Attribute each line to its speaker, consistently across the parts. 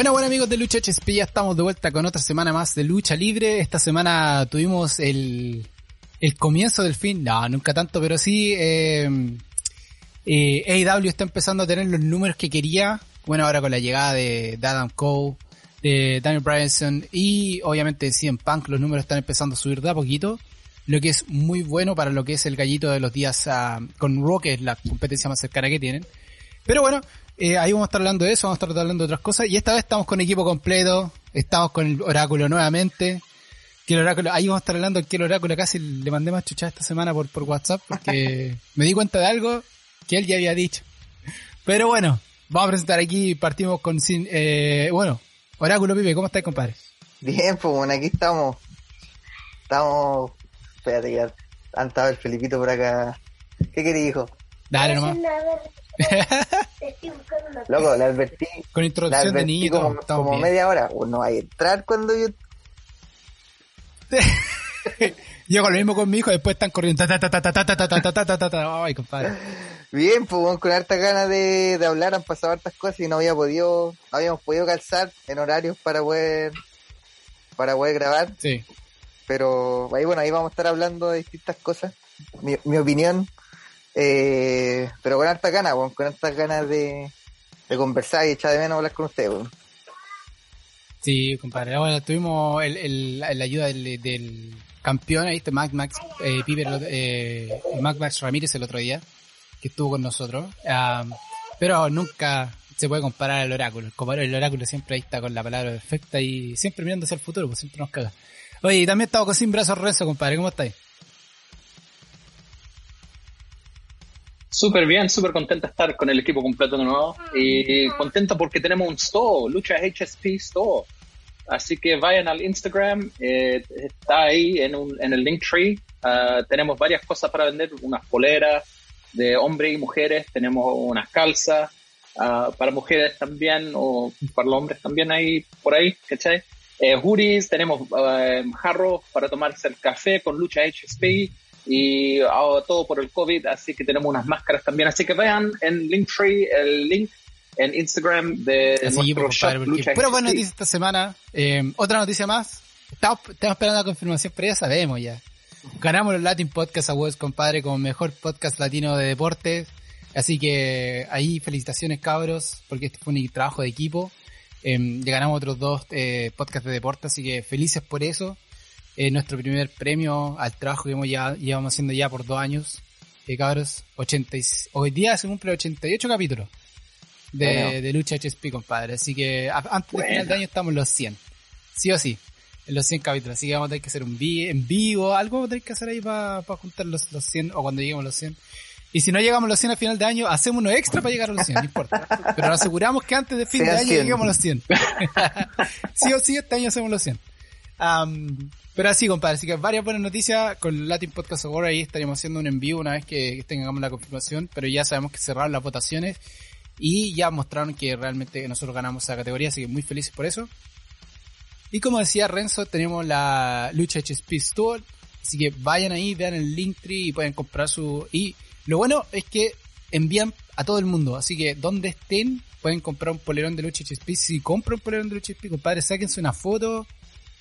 Speaker 1: Bueno, bueno amigos de Lucha HSP, ya estamos de vuelta con otra semana más de lucha libre. Esta semana tuvimos el, el comienzo del fin, no, nunca tanto, pero sí, eh, eh, AEW está empezando a tener los números que quería. Bueno, ahora con la llegada de, Adam Cole, de Daniel Bryanson y obviamente de CM Punk, los números están empezando a subir de a poquito. Lo que es muy bueno para lo que es el gallito de los días uh, con Raw, que es la competencia más cercana que tienen. Pero bueno, eh, ahí vamos a estar hablando de eso, vamos a estar hablando de otras cosas. Y esta vez estamos con equipo completo, estamos con el oráculo nuevamente. Que el oráculo, ahí vamos a estar hablando que el oráculo casi le mandé más chuchada esta semana por, por WhatsApp, porque me di cuenta de algo que él ya había dicho. Pero bueno, vamos a presentar aquí, partimos con sin, eh, bueno, Oráculo Pipe, ¿cómo estás, compadre?
Speaker 2: Bien, pues bueno, aquí estamos. Estamos. Espérate, ya han estado el Felipito por acá. ¿Qué quería, hijo?
Speaker 1: Dale nomás.
Speaker 2: Loco, la advertí.
Speaker 1: Con introducción de niño.
Speaker 2: Como, como media hora. no hay entrar cuando yo.
Speaker 1: yo con lo mismo con mi hijo, después están corriendo. Ay, compadre.
Speaker 2: Bien, pues con hartas ganas de, de hablar, han pasado hartas cosas y no había podido, no habíamos podido calzar en horarios para poder, para poder grabar.
Speaker 1: Sí.
Speaker 2: Pero ahí bueno, ahí vamos a estar hablando de distintas cosas. Mi, mi opinión eh, pero con harta ganas, con hartas ganas de, conversar y echar de menos hablar con ustedes.
Speaker 1: Sí, compadre. Bueno, tuvimos el, el, la ayuda del, del campeón, este Max, Max eh, eh, Max Ramírez el otro día, que estuvo con nosotros. pero nunca se puede comparar al oráculo. El, el oráculo siempre ahí está con la palabra perfecta y siempre mirando hacia el futuro, pues siempre nos caga. Oye, también estamos con Sin Brazos Renzo, compadre. ¿Cómo estáis?
Speaker 3: Súper bien, súper contento de estar con el equipo completo de nuevo y contento porque tenemos un store, Lucha HSP Store. Así que vayan al Instagram, eh, está ahí en, un, en el Linktree. Uh, tenemos varias cosas para vender, unas poleras de hombres y mujeres, tenemos unas calzas uh, para mujeres también o para los hombres también ahí por ahí, ¿cachai? Eh, hoodies, tenemos uh, jarros para tomarse el café con Lucha HSP y oh, todo por el COVID, así que tenemos unas máscaras también. Así que vean en Linktree el link en Instagram de
Speaker 1: así, nuestro shop Lucha Pero buena noticia esta semana. Eh, otra noticia más. Estamos, estamos, esperando la confirmación, pero ya sabemos ya. Ganamos los Latin Podcast Awards, compadre, como mejor podcast latino de deportes. Así que ahí felicitaciones cabros, porque este fue un trabajo de equipo. Eh, ya ganamos otros dos eh, podcasts de deporte, así que felices por eso nuestro primer premio al trabajo que hemos ya, llevamos haciendo ya por dos años. Eh, cabros, 80 hoy día se cumple 88 capítulos de, de Lucha HSP, compadre. Así que antes del final de año estamos en los 100. Sí o sí, en los 100 capítulos. Así que vamos a tener que hacer un en vivo, algo vamos a tener que hacer ahí para juntar los, los 100 o cuando lleguemos a los 100. Y si no llegamos a los 100 al final de año, hacemos uno extra para llegar a los 100, no importa. Pero nos aseguramos que antes de fin de año lleguemos a los 100. sí o sí, este año hacemos los 100. Pero así, compadre, así que varias buenas noticias con Latin Podcast Award. Ahí estaríamos haciendo un envío una vez que tengamos la confirmación, pero ya sabemos que cerraron las votaciones y ya mostraron que realmente nosotros ganamos esa categoría, así que muy felices por eso. Y como decía Renzo, tenemos la Lucha HSP Store, así que vayan ahí, vean el Linktree y pueden comprar su... Y lo bueno es que envían a todo el mundo, así que donde estén pueden comprar un polerón de Lucha HSP. Si compran un polerón de Lucha HSP, compadre, sáquense una foto,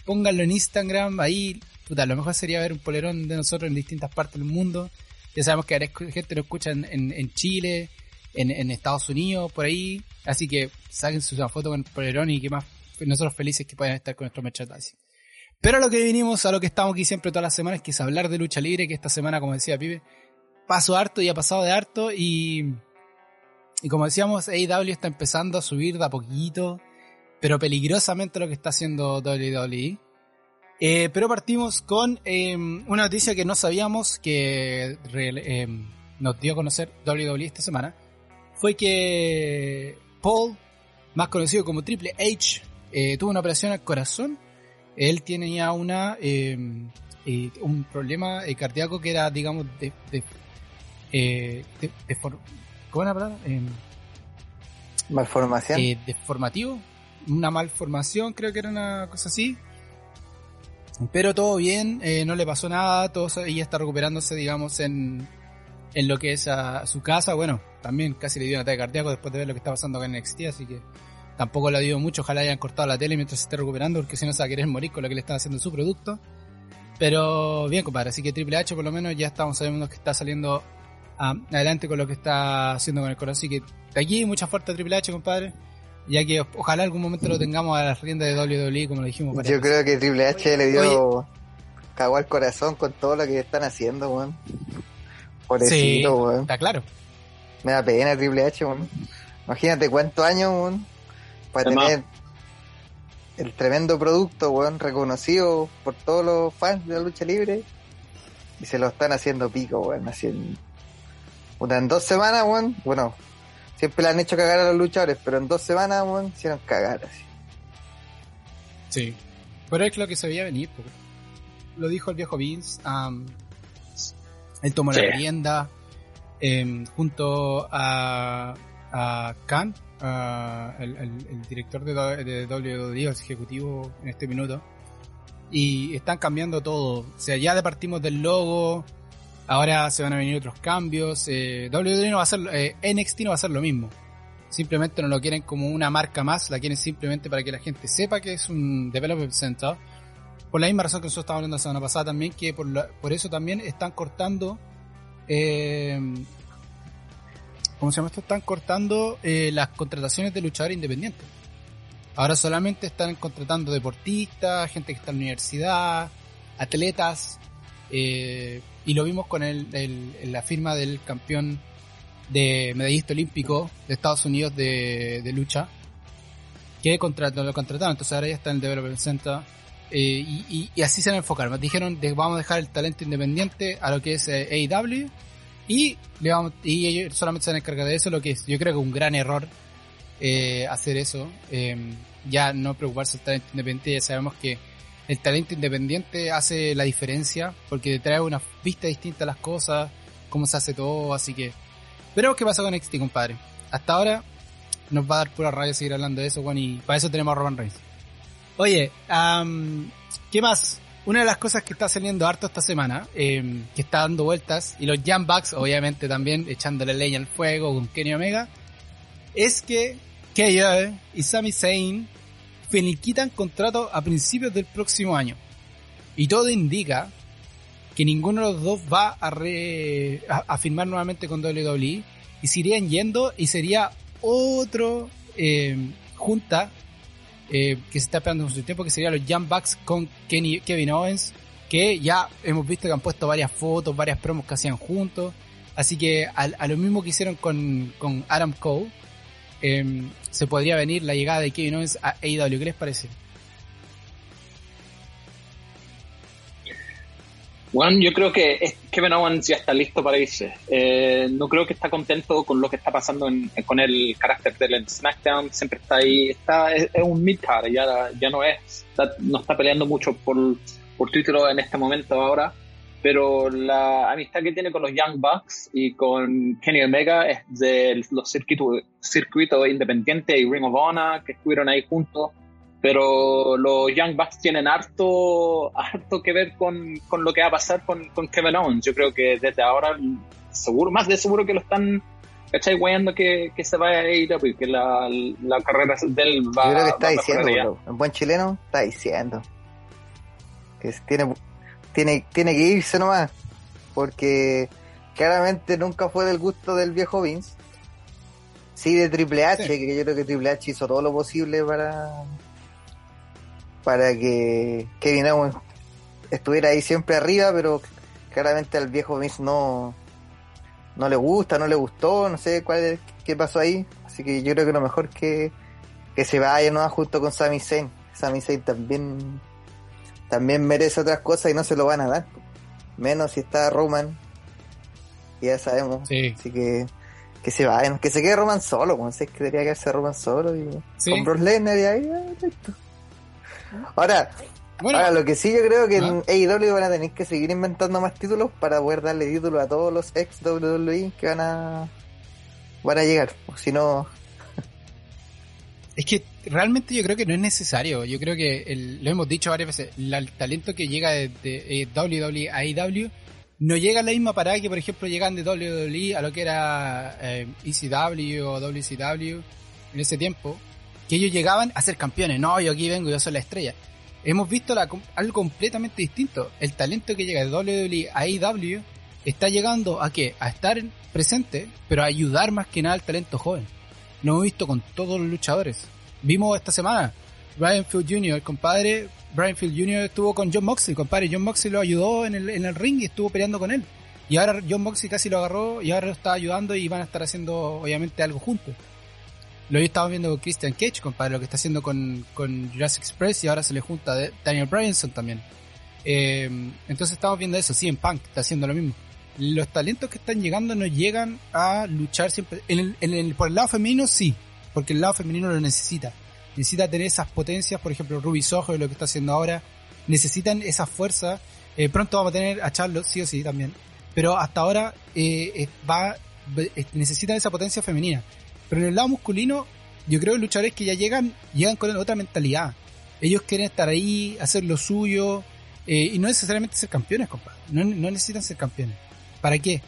Speaker 1: pónganlo en Instagram, ahí, puta, lo mejor sería ver un polerón de nosotros en distintas partes del mundo. Ya sabemos que gente lo escucha en, Chile, en, Estados Unidos, por ahí. Así que saquen su foto con el polerón y que más nosotros felices que puedan estar con nuestro merchandising. Pero a lo que vinimos, a lo que estamos aquí siempre todas las semanas, que es hablar de lucha libre, que esta semana, como decía Pibe, pasó harto y ha pasado de harto y, y como decíamos, AEW está empezando a subir de a poquito pero peligrosamente lo que está haciendo WWE. Eh, pero partimos con em, una noticia que no sabíamos que em, nos dio a conocer WWE esta semana. Fue que Paul, más conocido como Triple H, eh, tuvo una operación al corazón. Él tiene ya una, em, eh, un problema cardíaco que era, digamos, de, de, de, ¿cómo la palabra?
Speaker 2: Malformación.
Speaker 1: deformativo, una malformación, creo que era una cosa así. Pero todo bien, eh, no le pasó nada, todo, ella está recuperándose, digamos, en, en lo que es a, su casa. Bueno, también casi le dio un ataque cardíaco después de ver lo que está pasando acá en NXT, así que tampoco le ha ido mucho, ojalá hayan cortado la tele mientras se esté recuperando, porque si no se va a querer morir con lo que le están haciendo su producto. Pero bien, compadre, así que Triple H por lo menos ya estamos sabiendo que está saliendo ah, adelante con lo que está haciendo con el corazón. Así que de aquí mucha fuerza Triple H, compadre. Ya que ojalá algún momento lo tengamos a la rienda de WWE, como lo dijimos.
Speaker 2: Yo creo que Triple H le dio cagó al corazón con todo lo que están haciendo, weón. Pobrecito, sí, weón.
Speaker 1: Está claro.
Speaker 2: Me da pena Triple H, weón. Imagínate cuántos años, weón, para tener el tremendo producto, weón, reconocido por todos los fans de la lucha libre. Y se lo están haciendo pico, weón, haciendo... Una, en dos semanas, weón, bueno, siempre le han hecho cagar a los luchadores, pero en dos semanas, weón, hicieron cagar así.
Speaker 1: Sí, pero es lo que se veía venir, porque lo dijo el viejo Vince. él tomó la rienda em, junto a, a Khan, el, director de, de WWE, el ejecutivo en este minuto. Y están cambiando todo. O sea, ya partimos del logo. Ahora se van a venir otros cambios. Eh, WWE no va a hacer, eh, NXT no va a hacer lo mismo. Simplemente no lo quieren como una marca más, la quieren simplemente para que la gente sepa que es un Development Center por la misma razón que nosotros estábamos hablando la semana pasada también, que por, por eso también están cortando, eh, ¿cómo se llama esto? Están cortando eh, las contrataciones de luchadores independientes. Ahora solamente están contratando deportistas, gente que está en la universidad, atletas, eh, y lo vimos con el, la firma del campeón de medallista olímpico de Estados Unidos de, de lucha, que contrató, lo contrataron, entonces ahora ya está en el Development Center eh, y, así se van a enfocar. Dijeron, de, vamos a dejar el talento independiente a lo que es eh, AEW y, le vamos, y ellos solamente se van a encargar de eso, lo que es, yo creo que un gran error eh, hacer eso. Em, ya no preocuparse del talento independiente, ya sabemos que el talento independiente hace la diferencia porque trae una vista distinta a las cosas, cómo se hace todo, así que veremos qué pasa con NXT, compadre. Hasta ahora nos va a dar pura rabia seguir hablando de eso, Juan, y para eso tenemos a Roman Reigns. Oye, ¿qué más? Una de las cosas que está saliendo harto esta semana, em, que está dando vueltas, y los Jam obviamente también echándole leña al fuego con Kenny Omega, es que KO y Sami Zayn finiquitan contrato a principios del próximo año. Y todo indica que ninguno de los dos va a, firmar nuevamente con WWE y se irían yendo y sería otro em, junta eh, que se está esperando en su tiempo, que sería los Jump Bucks con Kenny, Kevin Owens, que ya hemos visto que han puesto varias fotos, varias promos que hacían juntos. Así que a, lo mismo que hicieron con, con Adam Cole, em, se podría venir la llegada de Kevin Owens a AEW. ¿Qué les parece?
Speaker 3: Bueno, yo creo que Kevin Owens ya está listo para irse. Eh, no creo que está contento con lo que está pasando con el carácter del SmackDown. Siempre está ahí. Está, es, un mid-card, ya, ya no es. no está peleando mucho por, por título en este momento ahora. Pero la amistad que tiene con los Young Bucks y con Kenny Omega es de los circuitos, circuitos independientes y Ring of Honor que estuvieron ahí juntos pero los Young Bucks tienen harto, harto que ver con, con lo que va a pasar con, con, Kevin Owens. Yo creo que desde ahora, seguro, más de seguro que lo están, ¿cachai? Weyando que, que se vaya a AEW, que la, la carrera de él va
Speaker 2: Yo creo que está diciendo, un buen chileno está diciendo que tiene, tiene, tiene que irse nomás, porque claramente nunca fue del gusto del viejo Vince. Sí, de Triple H, que yo creo que Triple H hizo todo lo posible para para que Kevin Owens estuviera ahí siempre arriba, pero claramente al viejo Vince no, no le gusta, no le gustó, no sé cuál qué pasó ahí. Así que yo creo que lo mejor que, que se vaya ¿no? junto con Sami Zayn. Sami Zayn también, también merece otras cosas y no se lo van a dar. Menos si está Roman. Ya sabemos. Así que que se vayan, que se quede Roman solo, como sé que debería quedarse Roman solo y con Brock Lesnar y ahí, Ahora, ahora, lo que sí yo creo que en AEW van a tener que seguir inventando más títulos para poder darle títulos a todos los ex WWE que van a van a llegar. O si no.
Speaker 1: Es que realmente yo creo que no es necesario. Yo creo que lo hemos dicho varias veces. el talento que llega de, de, WWE a AEW no llega a la misma parada que, por ejemplo, llegan de WWE a lo que era eh, ECW o WCW en ese tiempo que ellos llegaban a ser campeones. No, yo aquí vengo, yo soy la estrella. Hemos visto algo completamente distinto. El talento que llega de WWE a AEW está llegando a qué? A estar presente, pero a ayudar más que nada al talento joven. Lo hemos visto con todos los luchadores. Vimos esta semana, Brian Field Jr., el compadre, Brian Field Jr. estuvo con John Moxley, compadre. John Moxley lo ayudó en el, en el ring y estuvo peleando con él. Y ahora John Moxley casi lo agarró y ahora lo está ayudando y van a estar haciendo obviamente algo juntos. Lo estamos viendo con Christian Cage, compadre, lo que está haciendo con, con Jurassic Express y ahora se le junta Daniel Bryanson también. Eh, entonces estamos viendo eso, sí, en Punk está haciendo lo mismo. Los talentos que están llegando no llegan a luchar siempre. En el, por el lado femenino sí, porque el lado femenino lo necesita. Necesita tener esas potencias, por ejemplo, Ruby Soho y lo que está haciendo ahora. Necesitan esa fuerza. Eh, pronto vamos a tener a Charlotte, sí o sí, también. Pero hasta ahora eh, va, necesitan esa potencia femenina. Pero en el lado masculino, yo creo que luchadores que ya llegan, llegan con otra mentalidad. Ellos quieren estar ahí, hacer lo suyo, eh, y no necesariamente ser campeones, compadre. No, necesitan ser campeones. ¿Para qué?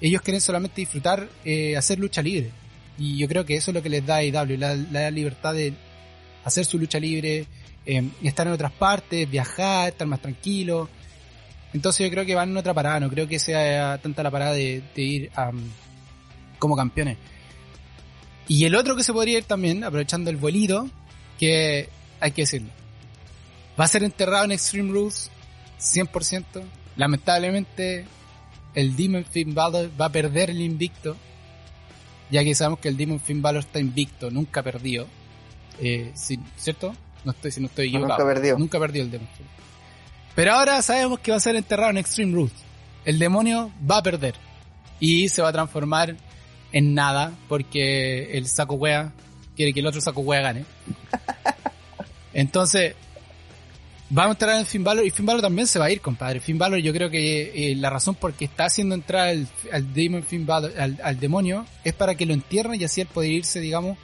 Speaker 1: Ellos quieren solamente disfrutar, eh, hacer lucha libre. Y yo creo que eso es lo que les da a IW, la, la libertad de hacer su lucha libre, eh, estar en otras partes, viajar, estar más tranquilo. Entonces yo creo que van en otra parada, no creo que sea tanta la parada de, ir como campeones. Y el otro que se podría ir también, aprovechando el vuelito, que hay que decirlo. Va a ser enterrado en Extreme Rules 100%. Lamentablemente, el Demon Finn Balor va a perder el invicto. Ya que sabemos que el Demon Finn Balor está invicto, nunca perdió. Eh, ¿Cierto? No estoy, si no estoy
Speaker 2: equivocado. Nunca perdió.
Speaker 1: Nunca perdió el Demon Finn. Pero ahora sabemos que va a ser enterrado en Extreme Rules. El demonio va a perder. Y se va a transformar en nada porque el saco wea quiere que el otro saco wea gane. Entonces, vamos a entrar en Finn Balor y Finn Balor también se va a ir, compadre. Finn Balor yo creo que eh, la razón por qué está haciendo entrar al, Demon al, demonio, es para que lo entierren y así él poder irse, digamos,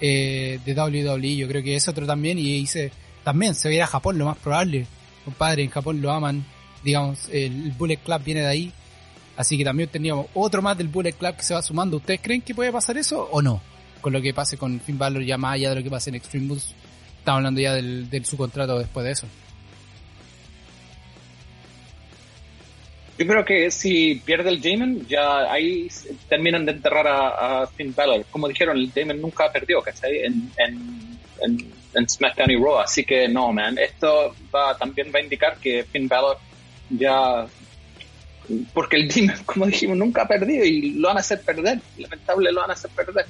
Speaker 1: eh, de WWE. Yo creo que es otro también y dice, también se va a ir a Japón, lo más probable. Compadre, en Japón lo aman, digamos, el Bullet Club viene de ahí Así que también teníamos otro más del Bullet Club que se va sumando. ¿Ustedes creen que puede pasar eso o no? Con lo que pase con Finn Balor ya más allá de lo que pase en Extreme Bulls. Estamos hablando ya del, su contrato después de eso.
Speaker 3: Yo creo que si pierde el Damon, ya ahí terminan de enterrar a, Finn Balor. Como dijeron, el Damon nunca perdió, ¿cachai? En, en, en, en SmackDown y Raw. Así que no, man. Esto va, también va a indicar que Finn Balor ya porque el Demon, como dijimos, nunca ha perdido y lo van a hacer perder. Lamentable lo van a hacer perder.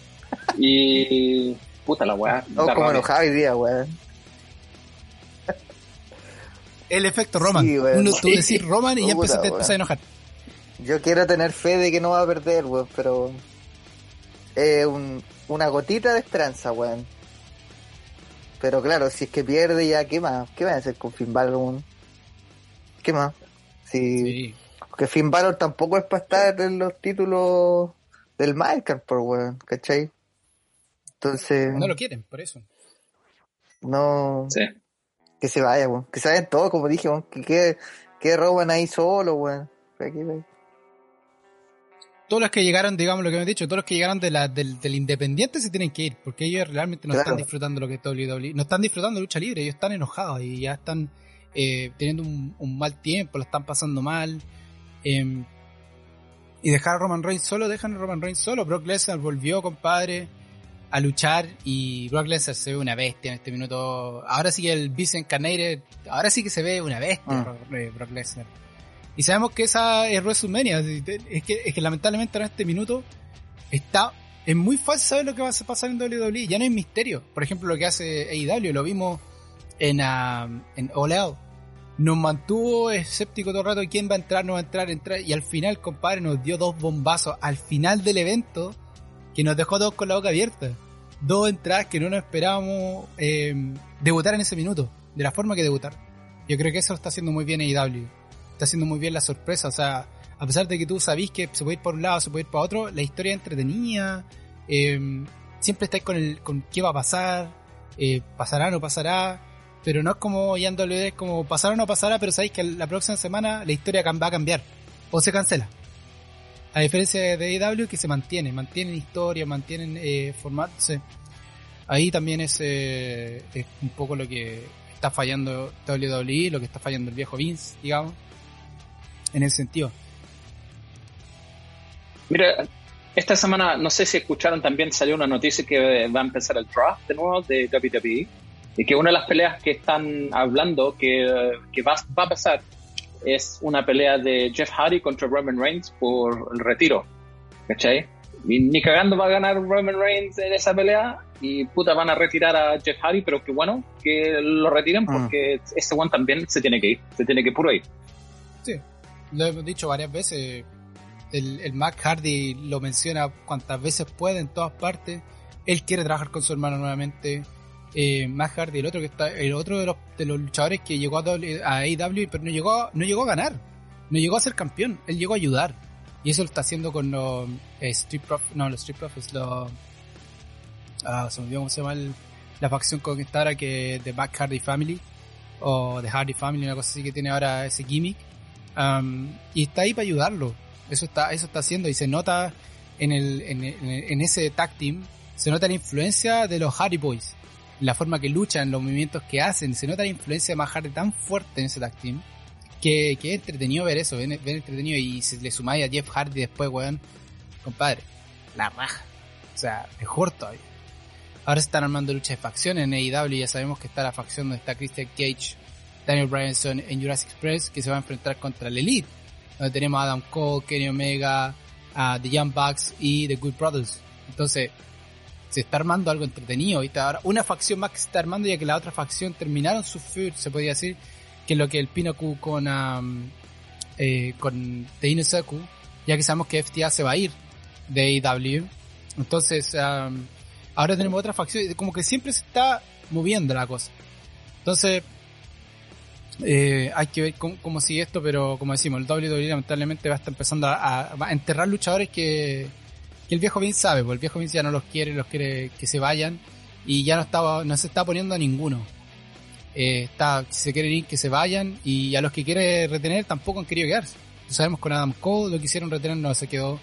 Speaker 3: Y. Puta la weá.
Speaker 2: No, como enojado hoy día, weón.
Speaker 1: El efecto Roman. Sí, Uno, tú decís Roman y ya empezaste, a enojar.
Speaker 2: Yo quiero tener fe de que no va a perder, weón, pero. Es un, una gotita de esperanza, weón. Pero claro, si es que pierde ya, ¿qué más? ¿Qué va a hacer con Finn Balor, ¿Qué más? Si, sí. Que Finn Balor tampoco es para estar en los títulos del Minecraft, por weón, ¿cachai? Entonces.
Speaker 1: No lo quieren, por eso.
Speaker 2: No. Sí. Que se vaya, weón. Que se vayan todos, como dije, weón. Que, que, roban ahí solo, weón.
Speaker 1: Todos los que llegaron, digamos lo que me he dicho, todos los que llegaron de la, del, del, Independiente se tienen que ir, porque ellos realmente no están disfrutando lo que es WWE. No están disfrutando lucha libre, ellos están enojados y ya están eh, teniendo un, un, mal tiempo, lo están pasando mal. Em, y dejar a Roman Reigns solo, dejan a Roman Reigns solo. Brock Lesnar volvió, compadre, a luchar y Brock Lesnar se ve una bestia en este minuto. Ahora sí que el Vincent Incarnated, ahora sí que se ve una bestia ah. Brock Lesnar. Y sabemos que esa es WrestleMania. Es que, es que lamentablemente en este minuto está, es muy fácil saber lo que va a pasar en WWE. Ya no hay misterio. Por ejemplo, lo que hace AEW, lo vimos en, uh, en All Out nos mantuvo escéptico todo el rato quién va a entrar, no va a entrar, entrar. Y al final, compadre, nos dio dos bombazos al final del evento que nos dejó todos con la boca abierta. Dos entradas que no nos esperábamos eh, debutar en ese minuto, de la forma que debutar. Yo creo que eso está haciendo muy bien AEW. Está haciendo muy bien la sorpresa. O sea, a pesar de que tú sabís que se puede ir por un lado, se puede ir para otro, la historia es entretenida. Eh, siempre estáis con el con qué va a pasar, eh, pasará o no pasará pero no es como ya en WWE, como pasar o no pasará, pero sabéis que la próxima semana la historia va a cambiar o se cancela. A diferencia de AEW que se mantiene, mantienen historia, mantienen eh, formatos. Ahí también es, es un poco lo que está fallando WWE, lo que está fallando el viejo Vince, digamos, en ese sentido.
Speaker 3: Mira, esta semana, no sé si escucharon también, salió una noticia que va a empezar el draft de nuevo de WWE y que una de las peleas que están hablando que, que va, va, a pasar es una pelea de Jeff Hardy contra Roman Reigns por el retiro. ¿Cachai? Y ni cagando va a ganar Roman Reigns en esa pelea y puta van a retirar a Jeff Hardy, pero que bueno que lo retiren ah. porque ese one también se tiene que ir, se tiene que ir puro ir.
Speaker 1: Sí, lo hemos dicho varias veces. El, el Mac Hardy lo menciona cuantas veces puede en todas partes. Él quiere trabajar con su hermano nuevamente. Eh, Matt Hardy, el otro que está, el otro de los, de los luchadores que llegó a, a AEW, pero no llegó, no llegó a ganar, no llegó a ser campeón, él llegó a ayudar. Y eso lo está haciendo con los eh, Street Profits, no, los Street Profits, los... Ah, se me olvidó cómo se llama la facción conquistadora que de Matt Hardy Family, o de Hardy Family, una cosa así que tiene ahora ese gimmick. Um, y está ahí para ayudarlo. Eso está, eso está haciendo y se nota en el, en, en ese tag team, se nota la influencia de los Hardy Boys la forma que luchan, los movimientos que hacen, se nota la influencia de Matt tan fuerte en ese tag team, que, que es entretenido ver eso, ven, entretenido y si le sumáis a Jeff Hardy después, weón, compadre, la raja. O sea, mejor todavía. Ahora se están armando luchas de facción en AEW, ya sabemos que está la facción donde está Christian Cage, Daniel Bryanson en Jurassic Express, que se va a enfrentar contra el Elite, donde tenemos a Adam Cole, Kenny Omega, a The Young Bucks y The Good Brothers. Entonces, se está armando algo entretenido. Ahora una facción más que se está armando, ya que la otra facción terminaron su feud, se podría decir, que lo que el Pinoku con, um, eh, con The Inosaku, ya que sabemos que FTA se va a ir de AEW. Entonces, um, ahora tenemos otra facción, como que siempre se está moviendo la cosa. Entonces, eh, hay que ver cómo, sigue esto, pero como decimos, el WWE lamentablemente va a estar empezando a enterrar luchadores que, que el viejo Vince sabe, porque el viejo Vince ya no los quiere, los quiere que se vayan y ya no estaba, no se está poniendo a ninguno. Eh, está, si se quieren ir, que se vayan y a los que quiere retener tampoco han querido quedarse. sabemos con Adam Cole lo quisieron retener, no se quedó.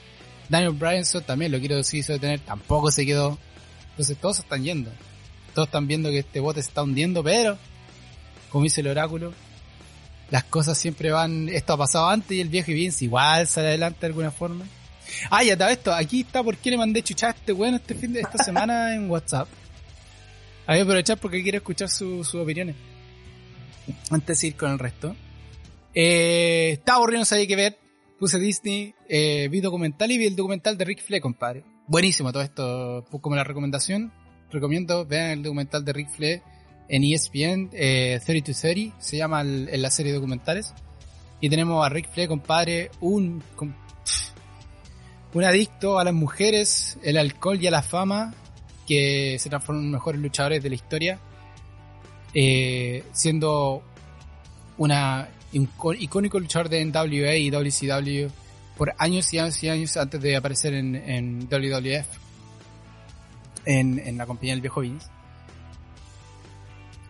Speaker 1: Daniel Bryanson también lo quiero decir, retener, tampoco se quedó. Entonces todos están yendo. Todos están viendo que este bote se está hundiendo, pero, como dice el oráculo, las cosas siempre van, esto ha pasado antes y el viejo Vince igual sale adelante de alguna forma. Ah, ya está esto. Aquí está por qué le mandé chuchar a este bueno este fin de esta semana en WhatsApp. A aprovechar porque quiero escuchar sus opiniones. Antes de ir con el resto. Eh, estaba aburrido, no sabía qué ver. Puse Disney, eh, vi documental y vi el documental de Rick Flair, compadre. Buenísimo todo esto. Como la recomendación, recomiendo vean el documental de Rick Flair en ESPN eh, 30 to 30. Se llama en la serie de documentales. Y tenemos a Rick Flair, compadre, un un adicto a las mujeres, el alcohol y a la fama, que se transformó en los mejores luchadores de la historia, eh, siendo una, un icónico luchador de NWA y WCW por años y años y años antes de aparecer en, en WWF, en, la compañía del viejo Vince.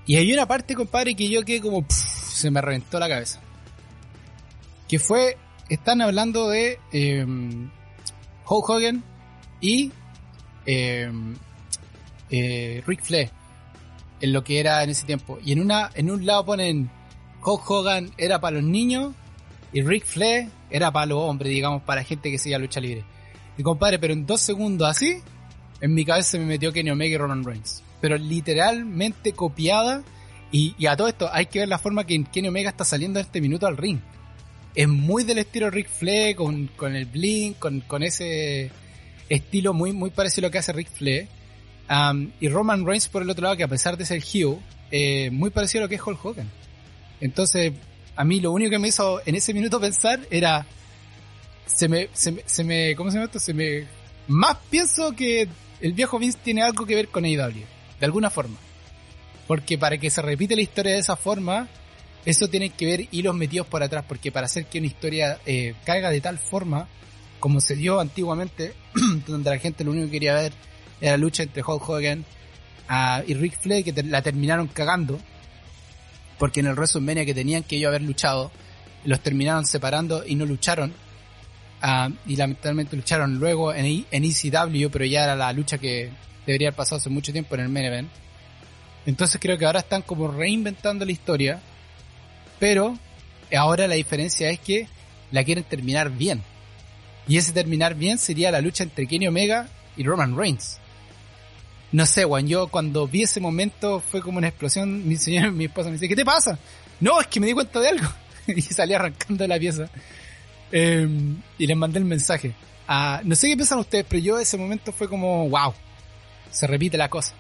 Speaker 1: Y hay una parte, compadre, que yo que como se me reventó la cabeza. Que fue, están hablando de em, Hulk Hogan y eh, eh, Rick Flair en lo que era en ese tiempo. Y en una en un lado ponen Hulk Hogan era para los niños y Rick Flair era para los hombres, digamos, para gente que seguía lucha libre. Y compadre, pero en dos segundos así, en mi cabeza se me metió Kenny Omega y Roman Reigns. Pero literalmente copiada. Y, y, a todo esto hay que ver la forma que Kenny Omega está saliendo en este minuto al ring es muy del estilo Rick Flair, con, con el blink, con, con, ese estilo muy, muy parecido a lo que hace Rick Flair. Um, y Roman Reigns por el otro lado, que a pesar de ser Hugh, eh, muy parecido a lo que es Hulk Hogan. Entonces, a mí lo único que me hizo en ese minuto pensar era, se me, se, se me, ¿cómo se llama esto? Se me, más pienso que el viejo Vince tiene algo que ver con AEW, de alguna forma. Porque para que se repite la historia de esa forma, eso tiene que ver hilos metidos por atrás, porque para hacer que una historia eh, caiga de tal forma, como se dio antiguamente, donde la gente lo único que quería ver era la lucha entre Hulk Hogan uh, y Rick Flair, que la terminaron cagando, porque en el WrestleMania que tenían que ellos haber luchado, los terminaron separando y no lucharon. Uh, y lamentablemente lucharon luego en, en ECW, pero ya era la lucha que debería haber pasado hace mucho tiempo en el main event. Entonces creo que ahora están como reinventando la historia, pero ahora la diferencia es que la quieren terminar bien. Y ese terminar bien sería la lucha entre Kenny Omega y Roman Reigns. No sé, Juan, yo cuando vi ese momento fue como una explosión. Mi señor, mi esposa me dice, ¿qué te pasa? No, es que me di cuenta de algo. y salí arrancando la pieza. Em, y les mandé el mensaje. Ah, no sé qué piensan ustedes, pero yo ese momento fue como, wow, se repite la cosa.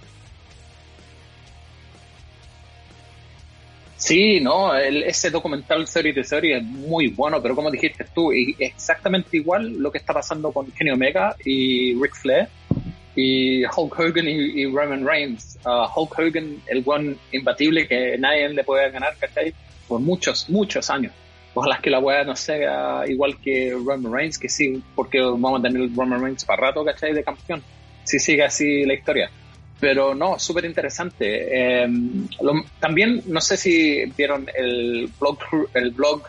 Speaker 3: Sí, no, ese documental Serie de Serie es muy bueno, pero como dijiste tú, exactamente igual lo que está pasando con Kenny Omega y Ric Flair y Hulk Hogan y, Roman Reigns. Uh, Hulk Hogan, el buen imbatible que nadie le puede ganar, ¿cachai? Por muchos, muchos años. Ojalá que la weá no sea igual que Roman Reigns, que sí, porque vamos a tener Roman Reigns para rato, ¿cachai? De campeón. Si sigue así la historia pero no, súper interesante. Em, también, no sé si vieron el blog, el blog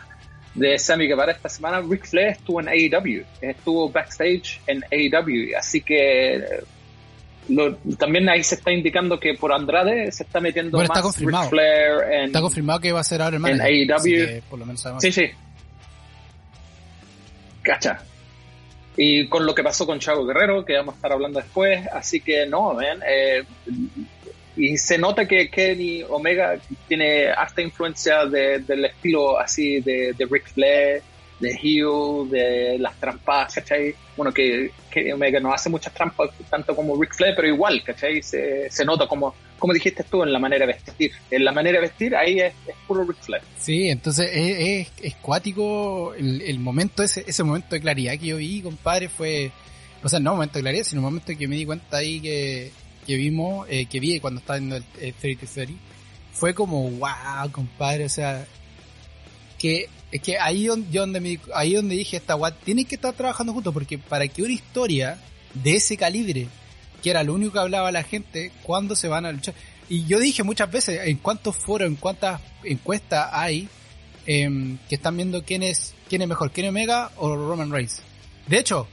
Speaker 3: de Sammy Guevara esta semana, Ric Flair estuvo en AEW, estuvo backstage en AEW, así que también ahí se está indicando que por Andrade se está metiendo
Speaker 1: más está confirmado.
Speaker 3: Flair en,
Speaker 1: está confirmado que va a ser ahora
Speaker 3: en AEW. Por lo menos sí, sí. Cacha y con lo que pasó con Chavo Guerrero, que vamos a estar hablando después, así que no, ven, eh, y se nota que Kenny Omega tiene harta influencia del estilo así de, de Ric Flair, de Hugh, de las trampas, ¿cachai? Bueno, que, que Omega no hace muchas trampas tanto como Ric Flair, pero igual, ¿cachai? Se, se nota como, como dijiste tú, en la manera de vestir. En la manera de vestir, ahí es, puro Ric Flair.
Speaker 1: Sí, entonces es, es, cuático el, el, momento, ese, ese momento de claridad que yo vi, compadre, fue, o sea, no momento de claridad, sino un momento que me di cuenta ahí que, que vimos, eh, que vi cuando estaba en el, el 30 fue como, wow, compadre, o sea, que es que ahí donde, me, ahí donde dije esta guat tienen que estar trabajando juntos porque para que una historia de ese calibre que era lo único que hablaba la gente cuando se van a luchar. Y yo dije muchas veces en cuántos foros en cuántas encuestas hay em, que están viendo quién es quién es mejor Kenny Omega o Roman Reigns de hecho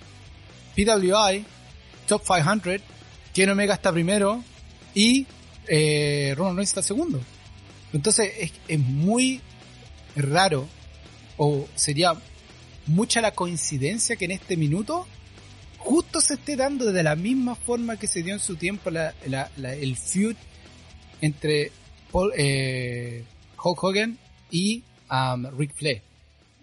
Speaker 1: PWI Top 500 Kenny Omega está primero y eh, Roman Reigns está segundo. Entonces es, es muy raro o sería mucha la coincidencia que en este minuto justo se esté dando de la misma forma que se dio en su tiempo la, el feud entre Paul, eh, Hulk Hogan y um, Ric Flair.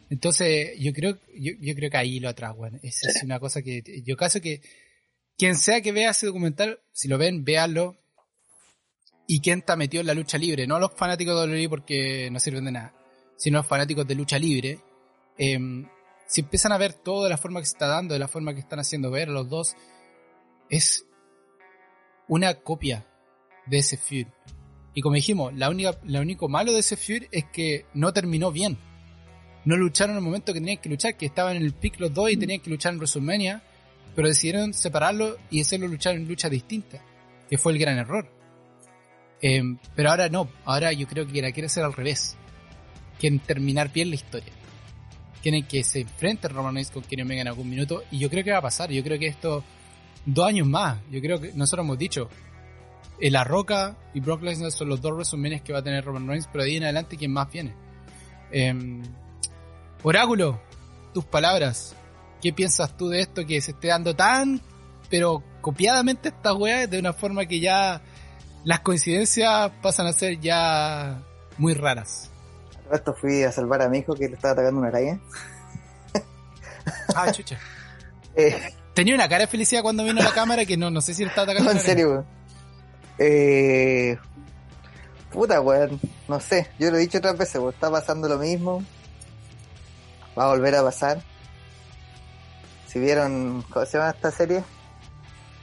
Speaker 1: Entonces, yo creo, yo, yo creo que ahí lo atraguan. Esa es una cosa que yo caso que quien sea que vea ese documental, si lo ven, véanlo. Y quien está metido en la lucha libre, no los fanáticos de WWE porque no sirven de nada sino los fanáticos de lucha libre, em, si empiezan a ver todo de la forma que se está dando, de la forma que están haciendo ver los dos, es una copia de ese feud. Y como dijimos, la única, lo único malo de ese feud es que no terminó bien. No lucharon en el momento que tenían que luchar, que estaban en el pick los dos y tenían que luchar en WrestleMania, pero decidieron separarlo y hacerlo luchar en luchas distintas, que fue el gran error. Em, pero ahora no, ahora yo creo que la quiere hacer al revés quieren terminar bien la historia. Quieren que se enfrente Roman Reigns con Kenny Omega en algún minuto y yo creo que va a pasar. Yo creo que esto, dos años más, yo creo que nosotros hemos dicho, eh, La Roca y Brock Lesnar son los dos resúmenes que va a tener Roman Reigns, pero de ahí en adelante quién más viene. Em, Oráculo, tus palabras. ¿Qué piensas tú de esto que se esté dando tan, pero copiadamente esta weá de una forma que ya las coincidencias pasan a ser ya muy raras?
Speaker 2: Esto fui a salvar a mi hijo que le estaba atacando una araña.
Speaker 1: Ah, chucha. Eh, Tenía una cara de felicidad cuando vino la cámara que no, no sé si le estaba atacando.
Speaker 2: No, en serio, Eh, puta, weón. No sé, yo lo he dicho otras veces, weón. Está pasando lo mismo. Va a volver a pasar. Si vieron, ¿cómo se llama esta serie?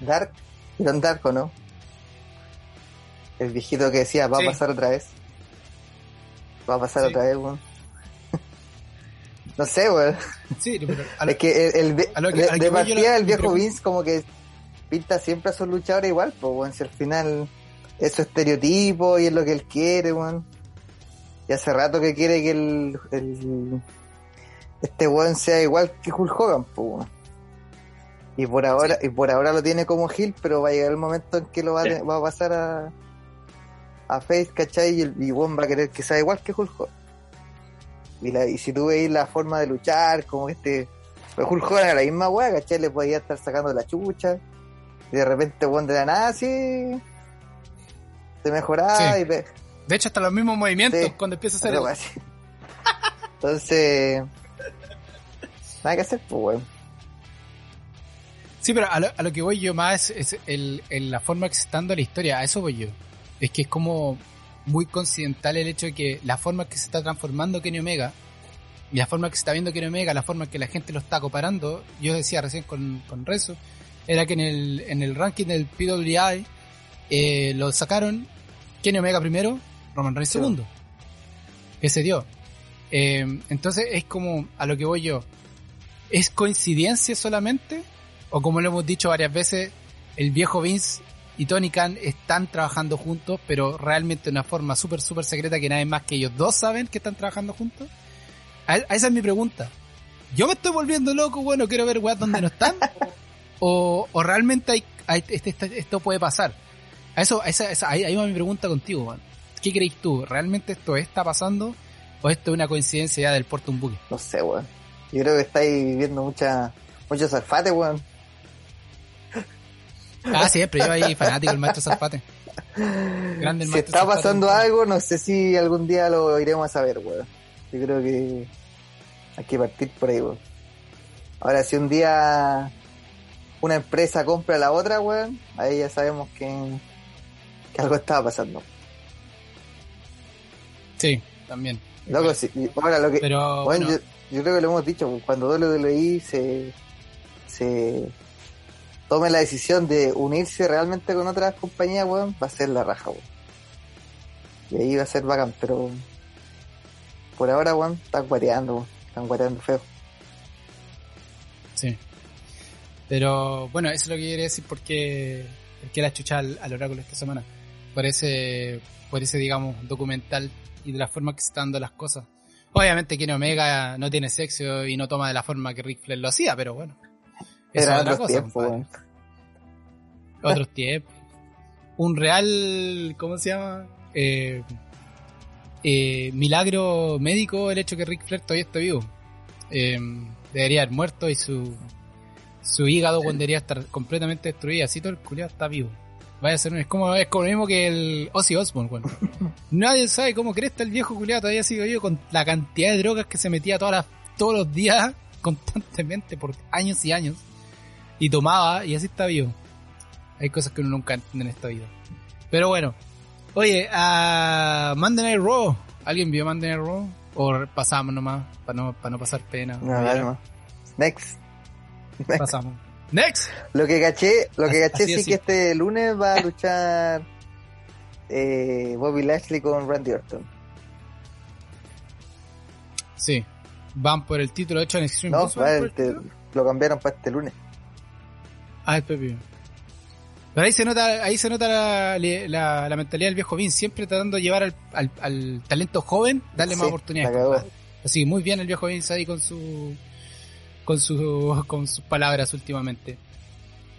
Speaker 2: Dark. ¿Vieron Dark o no? El viejito que decía, va a pasar otra vez. Va a pasar otra vez, weón. no sé, weón.
Speaker 1: Sí, pero
Speaker 2: es que el, de, partida el viejo Vince como que pinta siempre a sus luchadores igual, pues, weón. Si al final es su estereotipo y es lo que él quiere, weón. Y hace rato que quiere que el, el este weón sea igual que Hulk Hogan, pues, weón. Y por ahora, y por ahora lo tiene como Hill, pero va a llegar el momento en que lo va a pasar a, a Face, ¿cachai? Y el y va a querer que sea igual que Hulk Hogan. Y, la, y si tú veis la forma de luchar, como este. Pues Hulk Hogan era la misma weá, ¿cachai? Le podía estar sacando la chucha. Y de repente, weón, de la nada, así. Se mejoraba y.
Speaker 1: De hecho, hasta los mismos movimientos cuando empieza a hacer.
Speaker 2: eso. Entonces. Nada que hacer, pues, weón.
Speaker 1: Sí, pero a lo, que voy yo más es, el, la forma que se está dando la historia, a eso voy yo. Es que es como muy coincidental el hecho de que la forma que se está transformando Kenny Omega y la forma que se está viendo Kenny Omega, la forma que la gente lo está comparando, yo decía recién con, con Rezo, era que en el, en el ranking del PWI eh, lo sacaron Kenny Omega primero, Roman Reigns segundo. Que se dio. Eh, entonces es como a lo que voy yo. ¿Es coincidencia solamente? o como lo hemos dicho varias veces, el viejo Vince y Tony Khan están trabajando juntos, pero realmente de una forma súper, súper secreta que nadie más que ellos dos saben que están trabajando juntos. A, esa es mi pregunta. Yo me estoy volviendo loco, bueno, quiero ver weas donde no están. o, o realmente hay, este, este, esto puede pasar. A eso, a esa, ahí, va mi pregunta contigo, man. ¿Qué creéis tú? ¿Realmente esto está pasando? ¿O esto es una coincidencia ya del Porto un buque?
Speaker 2: No sé, weón. Yo creo que estáis viendo mucha, muchos alfates, weón.
Speaker 1: Ah, siempre, yo ahí fanático del maestro Zapate.
Speaker 2: Grande si está pasando algo, no sé si algún día lo iremos a saber, weón. Yo creo que hay que partir por ahí, weón. Ahora, si un día una empresa compra a la otra, weón, ahí ya sabemos que, que algo estaba pasando.
Speaker 1: Sí, también.
Speaker 2: Loco, sí. Ahora lo que. Pero, bueno, Yo, creo que lo hemos dicho, cuando WWE se. se tome la decisión de unirse realmente con otras compañías, weón, va a ser la raja, weón. Y ahí va a ser bacán, pero por ahora, weón, están guareando, weón. Están guareando feo.
Speaker 1: Sí. Pero bueno, eso es lo que quería decir porque, porque la chucha al, oráculo esta semana. Por ese, por ese, digamos, documental y de la forma que se están dando las cosas. Obviamente que Omega no tiene sexo y no toma de la forma que Rick Flair lo hacía, pero bueno.
Speaker 2: Era otros tiempos,
Speaker 1: Otros tiempos. Un real, ¿cómo se llama? Eh, eh, milagro médico el hecho que Rick Flair todavía está vivo. Eh, debería haber muerto y su, su hígado debería estar completamente destruido. Así todo el culiado está vivo. Vaya a ser, es como, es como lo mismo que el Ozzy Osbourne, bueno. Nadie sabe cómo cresta el viejo culiado todavía sigue vivo con la cantidad de drogas que se metía todas todos los días, constantemente, por años y años y tomaba y así está vivo. Hay cosas que uno nunca entiende en esta vida. Pero bueno. Oye, a Monday Night Raw. ¿Alguien vio Monday Night Raw? O pasamos nomás, para no, para no pasar pena.
Speaker 2: No, Next.
Speaker 1: Pasamos. Next.
Speaker 2: Lo que caché, lo que caché sí que este lunes va a luchar eh, Bobby Lashley con Randy Orton.
Speaker 1: Sí. Van por el título hecho en Extreme
Speaker 2: No, lo cambiaron para este lunes.
Speaker 1: Ah, el Pepe. Pero ahí se nota, ahí se nota la, la, mentalidad del viejo Vince, siempre tratando de llevar al, al, talento joven, darle más oportunidades. Así muy bien el viejo Vince ahí con su con su con sus palabras últimamente.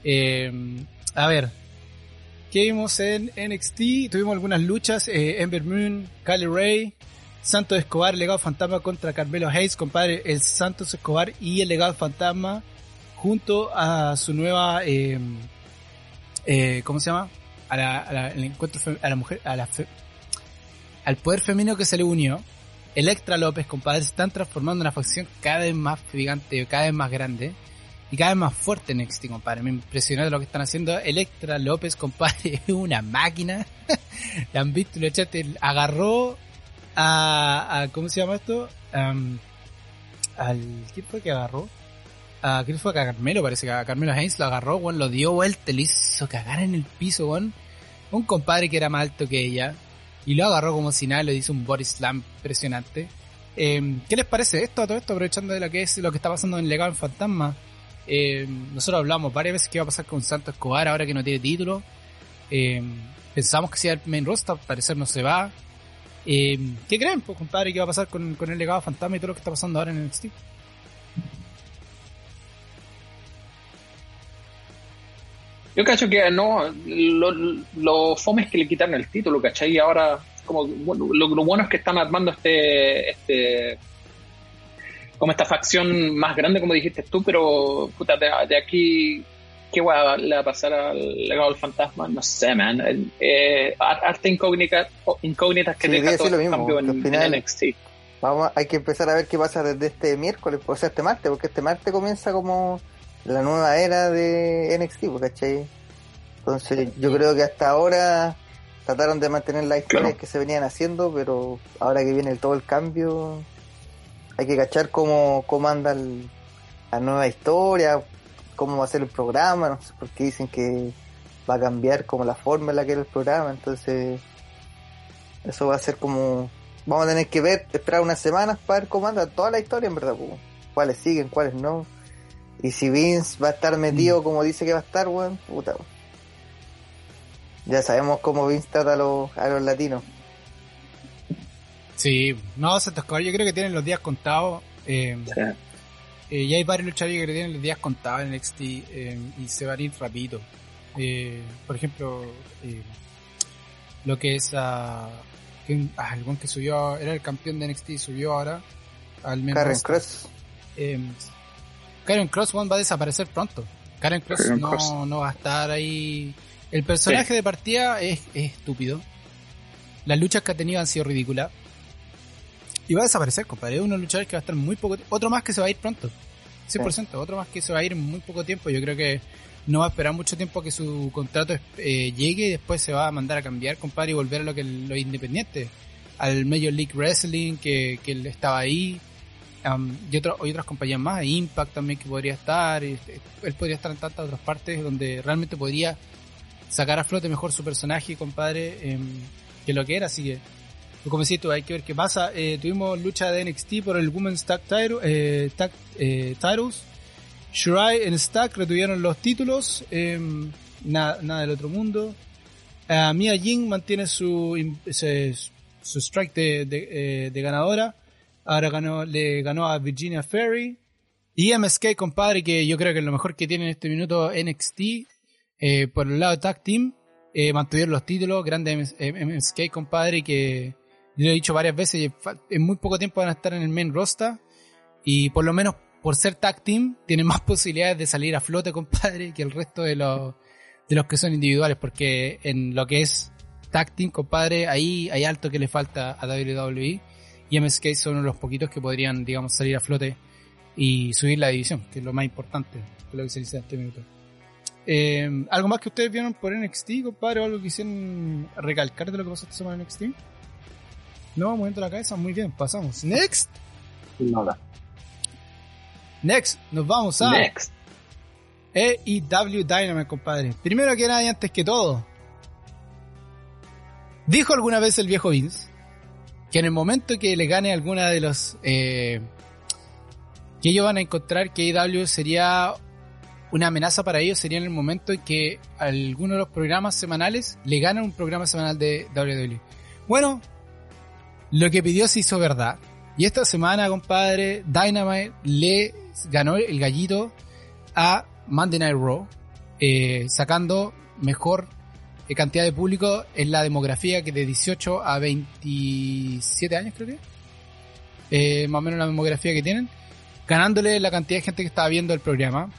Speaker 1: Eh, a ver, ¿qué vimos en NXT? Tuvimos algunas luchas, eh, Ember Moon, Kylie Ray, Santos Escobar, Legado Fantasma contra Carmelo Hayes, compadre, el Santos Escobar y el Legado Fantasma junto a su nueva, eh, eh, ¿cómo se llama? A la, encuentro a la mujer, a la al poder femenino que se le unió, Electra López, compadre, se están transformando en una facción cada vez más gigante, cada vez más grande y cada vez más fuerte en NXT, compadre. Me impresionó lo que están haciendo. Electra López, compadre, es una máquina. La han visto, lo echaste, agarró a, a, ¿cómo se llama esto? al, ¿quién fue que agarró? A, ¿quién fue? A Carmelo, parece que a Carmelo Haynes lo agarró, weón, lo dio vuelta, le hizo cagar en el piso, weón. Un compadre que era más alto que ella. Y lo agarró como si nada, le hizo un body slam impresionante. Eh, ¿Qué les parece esto a todo esto? Aprovechando de lo que es lo que está pasando en Legado en Fantasma. Eh, nosotros hablamos varias veces que iba a pasar con Santos Escobar ahora que no tiene título. Eh, pensamos que si el main roster, al parecer no se va. ¿Qué creen, pues, compadre, que va a pasar con, el legado fantasma y todo lo que está pasando ahora en el NXT?
Speaker 3: Yo cacho que no, lo, lo fome es que le quitaron el título, ¿cachai? Y ahora, como, lo, lo bueno es que están armando este, este, como esta facción más grande, como dijiste tú, pero puta, de, aquí, ¿qué guay le va a pasar al legado del fantasma? No sé, man. Eh, arte incógnita, incógnitas que
Speaker 2: sí, deja todo el cambio en, NXT. Vamos, hay que empezar a ver qué pasa desde este miércoles, o sea, este martes, porque este martes comienza como la nueva era de NXT, ¿cachai? Entonces yo creo que hasta ahora trataron de mantener las historias que se venían haciendo, pero ahora que viene todo el cambio, hay que cachar cómo, cómo anda la nueva historia, cómo va a ser el programa, no sé por qué dicen que va a cambiar como la forma en la que era el programa, entonces eso va a ser como vamos a tener que ver, esperar unas semanas para ver cómo anda toda la historia en verdad, cuáles siguen, cuáles no. Y si Vince va a estar metido mm. como dice que va a estar, weón, puta. Ya sabemos cómo Vince trata a los, a los latinos.
Speaker 1: Sí, no, se Escobar yo creo que tienen los días contados. Eh, eh, y hay varios luchadores que tienen los días contados en NXT eh, y se van a ir rapidito. por ejemplo, lo que es a... Ah, el que subió, era el campeón de NXT y subió ahora
Speaker 2: al menos. Karen Cross.
Speaker 1: Karen Cross va a desaparecer pronto. Karen Cross no, no va a estar ahí. El personaje de partida es, es estúpido. Las luchas que ha tenido han sido ridículas. Y va a desaparecer, compadre. Es uno luchador que va a estar muy poco Otro más que se va a ir pronto. 100%. Otro más que se va a ir en muy poco tiempo. Yo creo que no va a esperar mucho tiempo que su contrato eh, llegue y después se va a mandar a cambiar, compadre, y volver a lo que lo independiente. Al Major League Wrestling, que, que él estaba ahí. Y, otro, y otras compañías más. Impact también que podría estar. Este, él podría estar en tantas otras partes donde realmente podría sacar a flote mejor su personaje, compadre, em, que lo que era. Así que como decís tú, hay que ver qué pasa. Eh, tuvimos lucha de NXT por el Women's Tag, title, eh, tag eh, Titles. Shirai en Stack retuvieron los títulos. Em, nada, nada del otro mundo. Mia Jing mantiene su, su strike de, de, ganadora. Ahora ganó, le ganó a Virginia Ferry. Y MSK, compadre, que yo creo que es lo mejor que tiene en este minuto NXT. por el lado de Tag Team. mantuvieron los títulos. Grande MSK, compadre, que yo lo he dicho varias veces, en muy poco tiempo van a estar en el main roster y por lo menos por ser tag team tienen más posibilidades de salir a flote, compadre, que el resto de los, de los que son individuales, porque en lo que es tag team, compadre, ahí hay alto que le falta a WWE y MSK son uno de los poquitos que podrían, digamos, salir a flote y subir la división, que es lo más importante, que lo que se dice en este minuto. Eh, ¿Algo más que ustedes vieron por NXT, compadre, o algo que quisieran recalcar de lo que pasó esta semana en NXT? No, movimiento la cabeza, muy bien, pasamos. Next.
Speaker 3: Nada.
Speaker 1: Next, nos vamos a. Next. EIW Dynamite, compadre. Primero que nada y antes que todo. Dijo alguna vez el viejo Vince que en el momento que le gane alguna de los. Eh, que ellos van a encontrar que EIW sería una amenaza para ellos, sería en el momento en que alguno de los programas semanales le ganan un programa semanal de WWE. Bueno, lo que pidió se hizo verdad. Y esta semana, compadre, Dynamite le ganó el gallito a Monday Night Raw, eh, sacando mejor eh, cantidad de público en la demografía que de 18 a 27 años creo que. Eh, más o menos la demografía que tienen. Ganándole la cantidad de gente que estaba viendo el programa.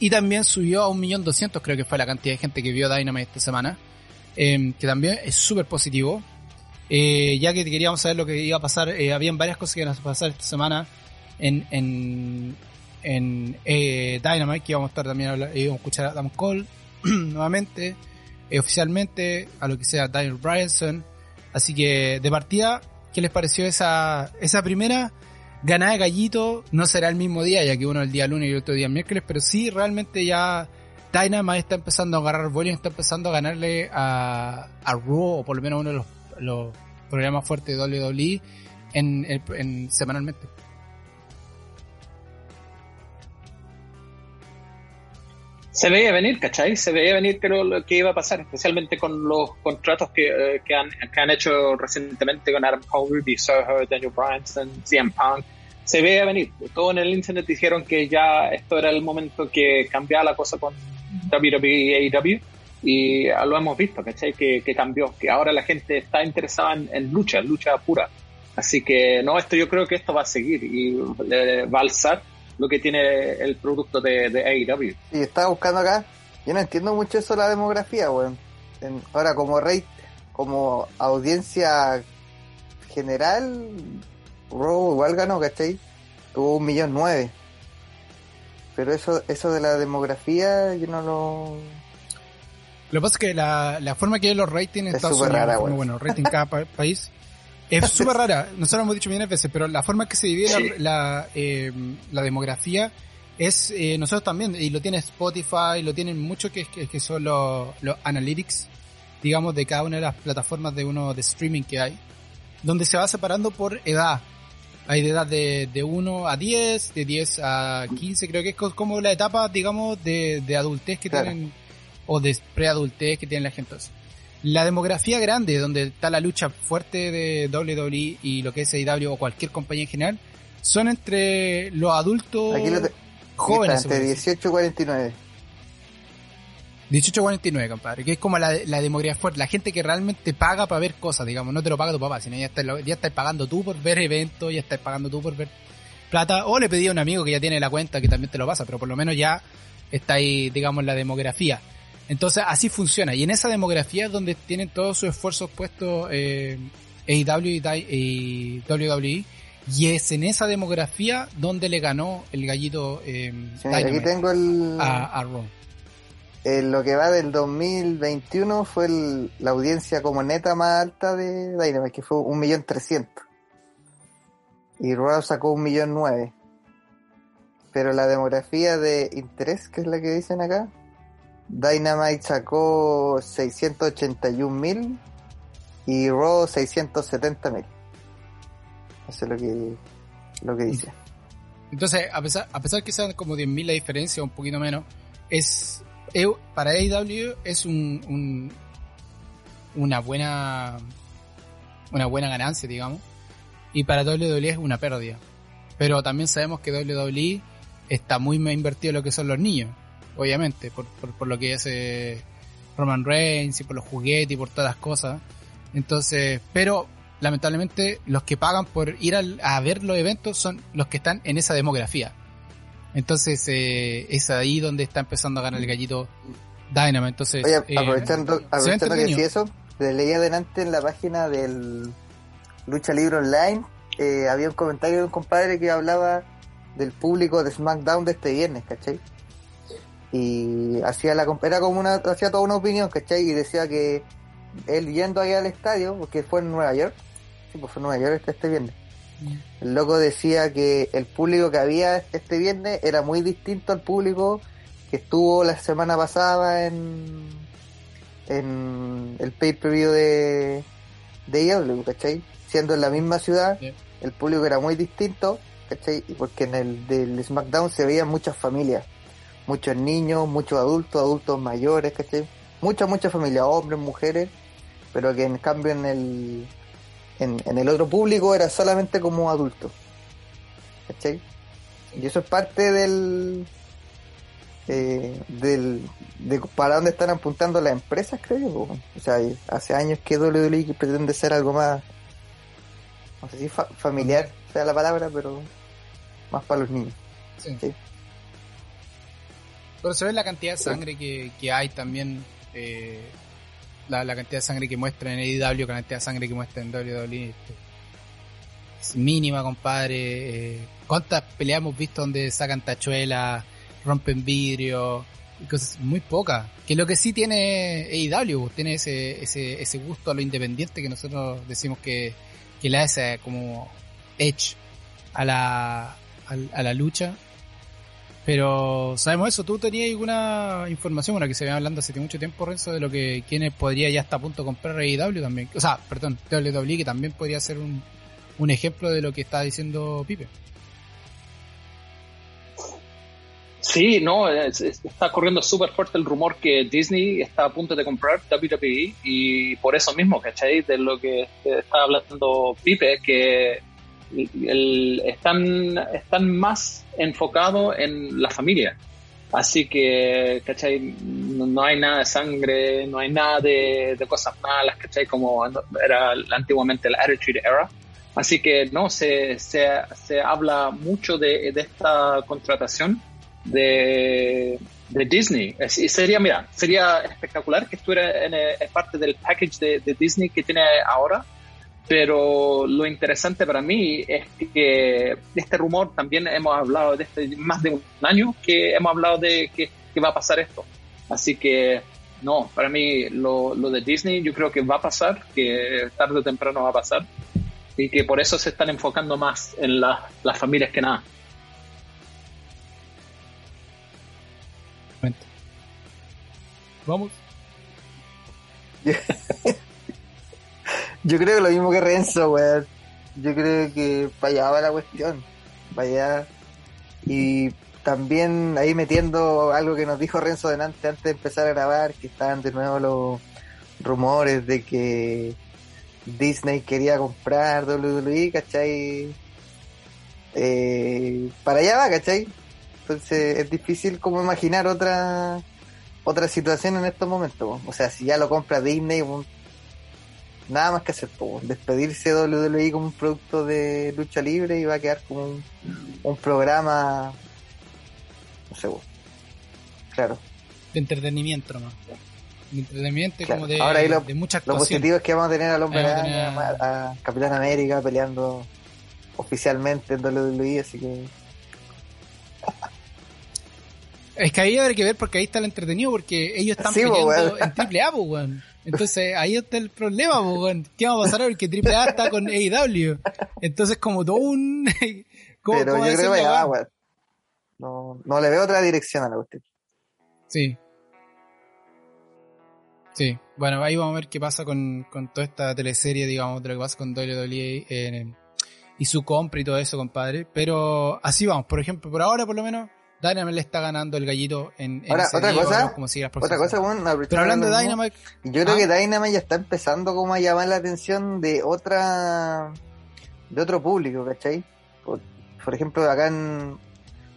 Speaker 1: Y también subió a 1.200.000 creo que fue la cantidad de gente que vio Dynamite esta semana. que también es súper positivo. Eh, ya que queríamos saber lo que iba a pasar, eh, habían varias cosas que iban a pasar esta semana en, en, en Dynamite, que íbamos a estar también íbamos a escuchar a Adam Cole nuevamente, oficialmente, a lo que sea Daniel Bryanson. Así que de partida, ¿qué les pareció esa, esa primera ganada de gallito? No será el mismo día, ya que uno el día lunes y el otro día miércoles, pero sí realmente ya Dynamite está empezando a agarrar volumen, está empezando a ganarle a, a Raw, o por lo menos uno de los los programas fuertes de WWE en, en, semanalmente.
Speaker 3: Se veía venir, ¿cachai? Se veía venir que lo, que iba a pasar, especialmente con los contratos que, eh, que, han, que han hecho recientemente con Adam Cole, Soho, Daniel Bryanson, CM Punk. Se veía venir. Todo en el internet dijeron que ya esto era el momento que cambiaba la cosa con, WWE AEW y lo hemos visto, ¿cachai? Que, que cambió, que ahora la gente está interesada en, lucha, lucha pura. Así que no, esto yo creo que esto va a seguir y va a alzar lo que tiene el producto de, de AEW.
Speaker 2: Y estaba buscando acá, yo no entiendo mucho eso de la demografía, weón. ahora como rey, como audiencia general, Raw igual ganó, ¿cachai? Tuvo un millón nueve. Pero eso, eso de la demografía yo no lo...
Speaker 1: Lo que pasa es que la, la forma que hay los ratings en Estados Unidos, rara, bueno, rating cada país, es súper rara. Nosotros hemos dicho millones veces, pero la forma que se divide la, eh, la, demografía es, eh, nosotros también, y lo tiene Spotify, lo tienen mucho que, que, que son los, los analytics, digamos, de cada una de las plataformas de uno de streaming que hay, donde se va separando por edad. Hay de edad de, de 1 a 10, de 10 a 15, creo que es como la etapa, digamos, de, de adultez que tienen, o de preadultez que tienen la gente. La demografía grande, donde está la lucha fuerte de WWE y lo que es AEW o cualquier compañía en general, son entre los adultos jóvenes.
Speaker 2: Entre 18 y 49.
Speaker 1: 1849, compadre, que es como la, la demografía fuerte, la gente que realmente paga para ver cosas, digamos, no te lo paga tu papá, sino ya estás, ya estás pagando tú por ver eventos, ya estás pagando tú por ver plata, o le pedí a un amigo que ya tiene la cuenta que también te lo pasa, pero por lo menos ya está ahí, digamos, la demografía. Entonces así funciona, y en esa demografía es donde tienen todos sus esfuerzos puestos eh, AEW y, WWE, y es en esa demografía donde le ganó el gallito eh,
Speaker 2: aquí tengo el...
Speaker 1: a, a Raw
Speaker 2: en lo que va del 2021 fue la audiencia como neta más alta de Dynamite, que fue 1.300.000. Y Raw sacó 1.900.000. Pero la demografía de interés, que es la que dicen acá, Dynamite sacó 681.000 y Raw 670.000. Eso es lo que, lo que dice.
Speaker 1: Entonces, a pesar, a pesar que sean como 10.000 la diferencia, un poquito menos, es para AEW es un, una buena una buena ganancia, digamos, y para WWE es una pérdida. Pero también sabemos que WWE está muy invertido en lo que son los niños, obviamente, por, por, lo que es eh, Roman Reigns y por los juguetes y por todas las cosas. Entonces, pero lamentablemente los que pagan por ir a ver los eventos son los que están en esa demografía. Entonces eh, es ahí donde está empezando a ganar el gallito Dynamo. Entonces,
Speaker 2: Oye, eh, aprovechando, aprovechando que decía eso, leí adelante en la página del Lucha Libre Online, eh, había un comentario de un compadre que hablaba del público de SmackDown de este viernes, ¿cachai? Y hacía la era como una, hacía toda una opinión, ¿cachai? Y decía que él yendo ahí al estadio, porque fue en Nueva York, sí, pues fue en Nueva York este, este viernes, el loco decía que el público que había este viernes era muy distinto al público que estuvo la semana pasada en, en el pay-per-view de, de IW, ¿cachai? Siendo en la misma ciudad, el público era muy distinto, ¿cachai? Porque en el del SmackDown se veían muchas familias, muchos niños, muchos adultos, adultos mayores, ¿cachai? Muchas, muchas familias, hombres, mujeres, pero que en cambio en el en, el otro público era solamente como adulto. ¿Cachai? Y eso es parte del, eh, del de para dónde están apuntando las empresas, creo. O sea, hace años que WWE pretende ser algo más, no sé si familiar sea la palabra, pero más para los niños. Sí.
Speaker 1: Pero se ve la cantidad de sangre que, que hay también eh, la, cantidad de sangre que muestra en AEW, la cantidad de sangre que muestra en WWE. Este, es mínima, compadre. Eh, ¿Cuántas peleas hemos visto donde sacan tachuelas, rompen vidrio? Cosas muy pocas. Que lo que sí tiene AEW, tiene ese, ese, ese gusto a lo independiente que nosotros decimos que, que le hace como edge a la, a la lucha pero sabemos eso, tú tenías alguna información, una que se venía hablando hace mucho tiempo, Renzo, de lo que quienes podría ya estar a punto de comprar AEW también. O sea, perdón, WWE, que también podría ser un, un ejemplo de lo que está diciendo Pipe.
Speaker 3: Sí, no, está corriendo súper fuerte el rumor que Disney está a punto de comprar WWE y por eso mismo, ¿cachai? De lo que está hablando Pipe, que el, están, están más enfocados en la familia. Así que, ¿cachai? No, hay nada de sangre, no hay nada de, cosas malas, ¿cachai? Como era antiguamente la Attitude Era. Así que no, se, se, se habla mucho de, de esta contratación de, de Disney. Y sería, mira, sería espectacular que estuviera en, en parte del package de, de, Disney que tiene ahora. Pero lo interesante para mí es que este rumor también hemos hablado de este más de un año que hemos hablado de que, que va a pasar esto. Así que no, para mí lo, lo, de Disney yo creo que va a pasar, que tarde o temprano va a pasar y que por eso se están enfocando más en las familias que nada.
Speaker 1: Vamos.
Speaker 2: Yo creo que lo mismo que Renzo, weón. Yo creo que fallaba la cuestión. Vaya. Y también ahí metiendo algo que nos dijo Renzo delante antes de empezar a grabar, que estaban de nuevo los rumores de que Disney quería comprar WWE, ¿cachai? Eh, para allá va, ¿cachai? Entonces es difícil como imaginar otra otra situación en estos momentos. O sea, si ya lo compra Disney, nada más que hacer, despedirse de WWE como un producto de lucha libre y va a quedar como un, programa, no sé, claro.
Speaker 1: De entretenimiento nomás. De entretenimiento como de,
Speaker 2: Ahora
Speaker 1: ahí
Speaker 2: lo,
Speaker 1: de muchas
Speaker 2: Lo positivo es que vamos a tener al hombre a, a Capitán América peleando oficialmente en WWE, así que
Speaker 1: es que ahí habrá que ver porque ahí está el entretenido, porque ellos están peleando en Triple A, weón. Entonces ahí está el problema, weón. ¿Qué va a pasar ahora? Porque Triple A está con AEW. Entonces como todo un...
Speaker 2: Pero yo creo que va, weón. No, no le veo otra dirección a la cuestión.
Speaker 1: Sí. Sí, bueno, ahí vamos a ver qué pasa con, con toda esta teleserie, digamos, de lo que pasa con WWE eh, y su compra y todo eso, compadre. Pero así vamos, por ejemplo, por ahora por lo menos Dynamite le está ganando el gallito en,
Speaker 2: Ahora, otra cosa, otra cosa, bueno,
Speaker 1: pero hablando de Dynamite,
Speaker 2: yo creo que ¿ah? Dynamite ya está empezando como a llamar la atención de otra, de otro público, ¿cachai? Por, por ejemplo, acá en,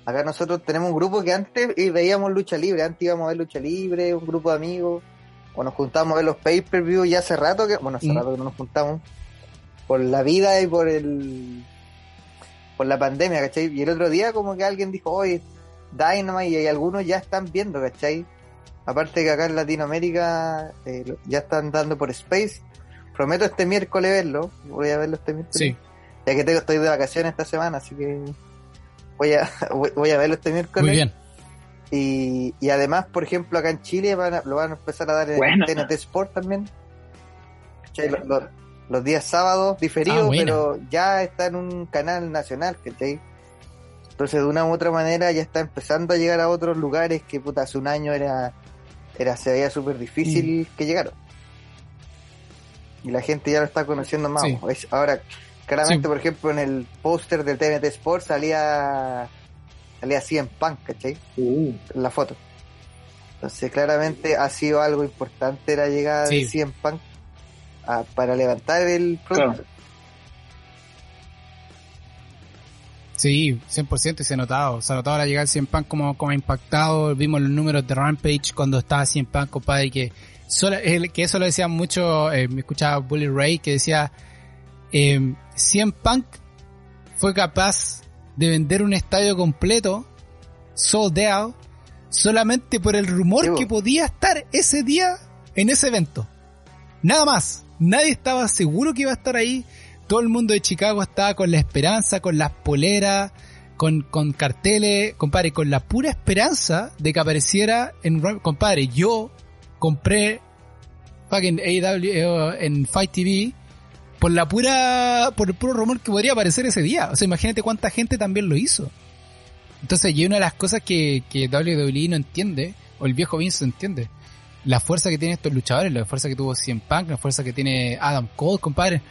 Speaker 2: acá nosotros tenemos un grupo que antes veíamos lucha libre, antes íbamos a ver lucha libre, un grupo de amigos, o nos juntamos a ver los pay-per-view ya hace rato que, bueno, hace mm. rato que no nos juntamos, por la vida y por el, por la pandemia, ¿cachai? Y el otro día como que alguien dijo, oye, Dynamite y algunos ya están viendo, ¿cachai? Aparte que acá en Latinoamérica eh, ya están dando por Space. Prometo este miércoles verlo. Voy a verlo este miércoles. Sí. Ya que tengo, estoy de vacaciones esta semana, así que voy a, voy, a verlo este miércoles.
Speaker 1: Muy bien.
Speaker 2: Y, y además, por ejemplo, acá en Chile van lo van a empezar a dar en TNT Sport también. Los, los, días sábados diferidos, ah, pero ya está en un canal nacional, ¿cachai? Entonces, de una u otra manera, ya está empezando a llegar a otros lugares que, puta, hace un año era, era se veía súper difícil mm. que llegaron. Y la gente ya lo está conociendo más. Ahora, claramente, por ejemplo, en el póster del TNT Sports salía salía así en Punk, ¿cachai? Uh. En la foto. Entonces, claramente ha sido algo importante la llegada de CM Punk para levantar el producto.
Speaker 1: Sí, 100% y se ha notado. Se ha notado la llegada de Cien Punk como, como ha impactado. Vimos los números de Rampage cuando estaba Cien Punk, compadre, que, solo, que eso lo decía mucho, eh, me escuchaba Bully Ray, que decía, eh, Cien Punk fue capaz de vender un estadio completo, sold out, solamente por el rumor que podía estar ese día en ese evento. Nada más. Nadie estaba seguro que iba a estar ahí todo el mundo de Chicago estaba con la esperanza, con las poleras, con, con carteles, compadre, con la pura esperanza de que apareciera en, compadre, yo compré fucking AW eh, en Fight TV por la pura, por el puro rumor que podría aparecer ese día. O sea, imagínate cuánta gente también lo hizo. Entonces, y una de las cosas que, que WWE no entiende, o el viejo Vince entiende, la fuerza que tienen estos luchadores, la fuerza que tuvo CM Punk, la fuerza que tiene Adam Cole, compadre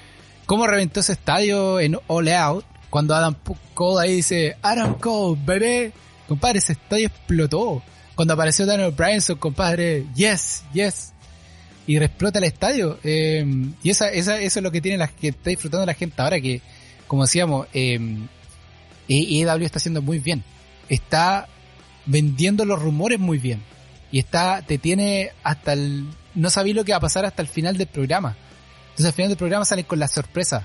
Speaker 1: cómo reventó ese estadio en All Out cuando Adam Cole ahí dice Adam Cole, bebé. Compadre, ese estadio explotó. Cuando apareció Daniel Bryan, su compadre, yes, yes. Y explota el estadio. Eh, y esa, esa, eso es lo que tiene la que está disfrutando la gente ahora que, como decíamos, eh, EW está haciendo muy bien. Está vendiendo los rumores muy bien. Y está, te tiene hasta el, no sabía lo que va a pasar hasta el final del programa. Entonces al final del programa salen con la sorpresa.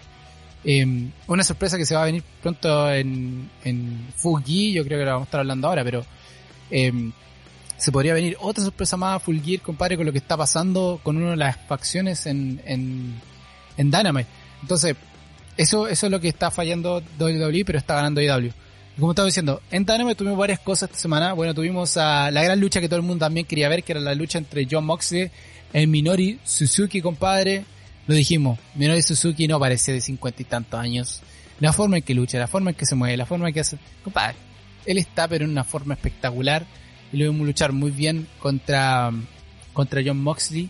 Speaker 1: Em, una sorpresa que se va a venir pronto en, en Fugi, yo creo que la vamos a estar hablando ahora, pero em, se podría venir otra sorpresa más a Full Gear, compadre, con lo que está pasando con una de las facciones en, en, en Dynamite. Entonces, eso, eso es lo que está fallando WWE, pero está ganando IW. Como estaba diciendo, en Dynamite tuvimos varias cosas esta semana. Bueno, tuvimos a la gran lucha que todo el mundo también quería ver, que era la lucha entre John Moxley y Minori Suzuki, compadre. Lo dijimos, Minoru Suzuki no parece de cincuenta y tantos años. La forma en que lucha, la forma en que se mueve, la forma en que hace... Compadre, él está pero en una forma espectacular y lo vimos luchar muy bien contra, contra John Moxley.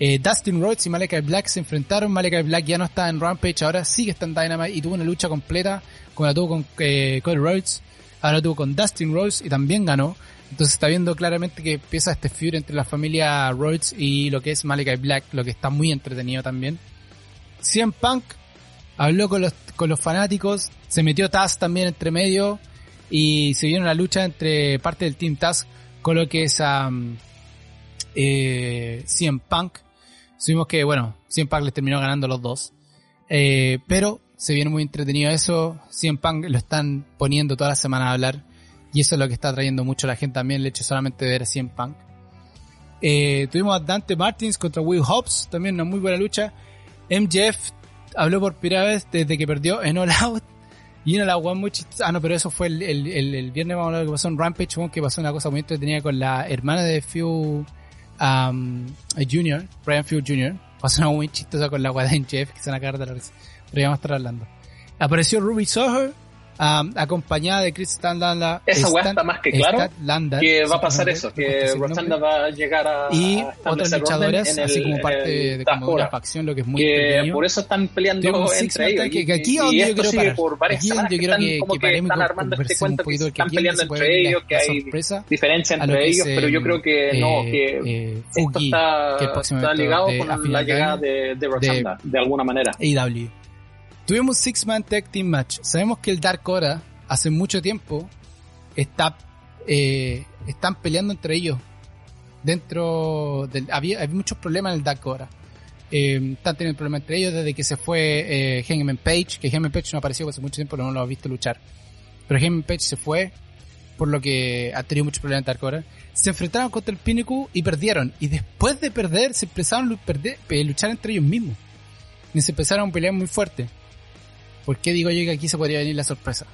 Speaker 1: Eh, Dustin Rhodes y Malachi Black se enfrentaron. Malachi Black ya no está en Rampage, ahora sí que está en Dynamite y tuvo una lucha completa como la tuvo con eh, Cody Rhodes. Ahora tuvo con Dustin Rhodes y también ganó. Entonces está viendo claramente que empieza este feud entre la familia Rhodes y lo que es Malachi Black, lo que está muy entretenido también. CM Punk habló con los, con los fanáticos, se metió Taz también entre medio y se vieron la lucha entre parte del Team Taz con lo que es um, eh, CM Punk. Subimos que, bueno, CM Punk les terminó ganando los dos. Eh, pero se viene muy entretenido eso. CM Punk lo están poniendo toda la semana a hablar. Y eso es lo que está trayendo mucho a la gente también, el hecho solamente de ver a CM Punk. Eh, tuvimos a Dante Martins contra Will Hobbs, también una muy buena lucha. MJF habló por primera vez desde que perdió en All Out. Y una la one muy chistosa. Ah, no, pero eso fue el, el, el, viernes, vamos a hablar que pasó en Rampage, que pasó una cosa muy entretenida con la hermana de Phil um, Jr., Brian Phil Jr. Pasó una muy chistosa con la guada de MJF, que se van a cagar de la risa. Pero ya vamos a estar hablando. Apareció Ruby Soher, Um, acompañada de Chris Stanlanda.
Speaker 3: Esa weá está más que claro que va a pasar eso, que Rosanda va a llegar a
Speaker 1: y otras luchadoras, así como parte de como una facción, lo que es muy
Speaker 3: que por eso están peleando entre ellos.
Speaker 1: Que, que aquí y, esto sigue por varias semanas que están que, que, están armando este cuento
Speaker 3: que están peleando entre ellos, que hay diferencia entre ellos, pero yo creo que no, que eh, esto está ligado con la llegada de Rosanda, de alguna manera.
Speaker 1: AEW. Tuvimos Six Man Tag Team Match. Sabemos que el Dark Hora hace mucho tiempo está eh, están peleando entre ellos. Dentro del había, había muchos problemas en el Dark Hora. Eh, están teniendo problemas entre ellos desde que se fue eh, Hangman Page, que Hangman Page no apareció hace mucho tiempo, no lo ha visto luchar. Pero Hangman Page se fue, por lo que ha tenido muchos problemas en Dark Hora. Se enfrentaron contra el Pinnacle y perdieron. Y después de perder, se empezaron a perder, luchar entre ellos mismos. Y se empezaron a pelear muy fuerte. ¿Por qué digo yo que aquí se podría venir la sorpresa?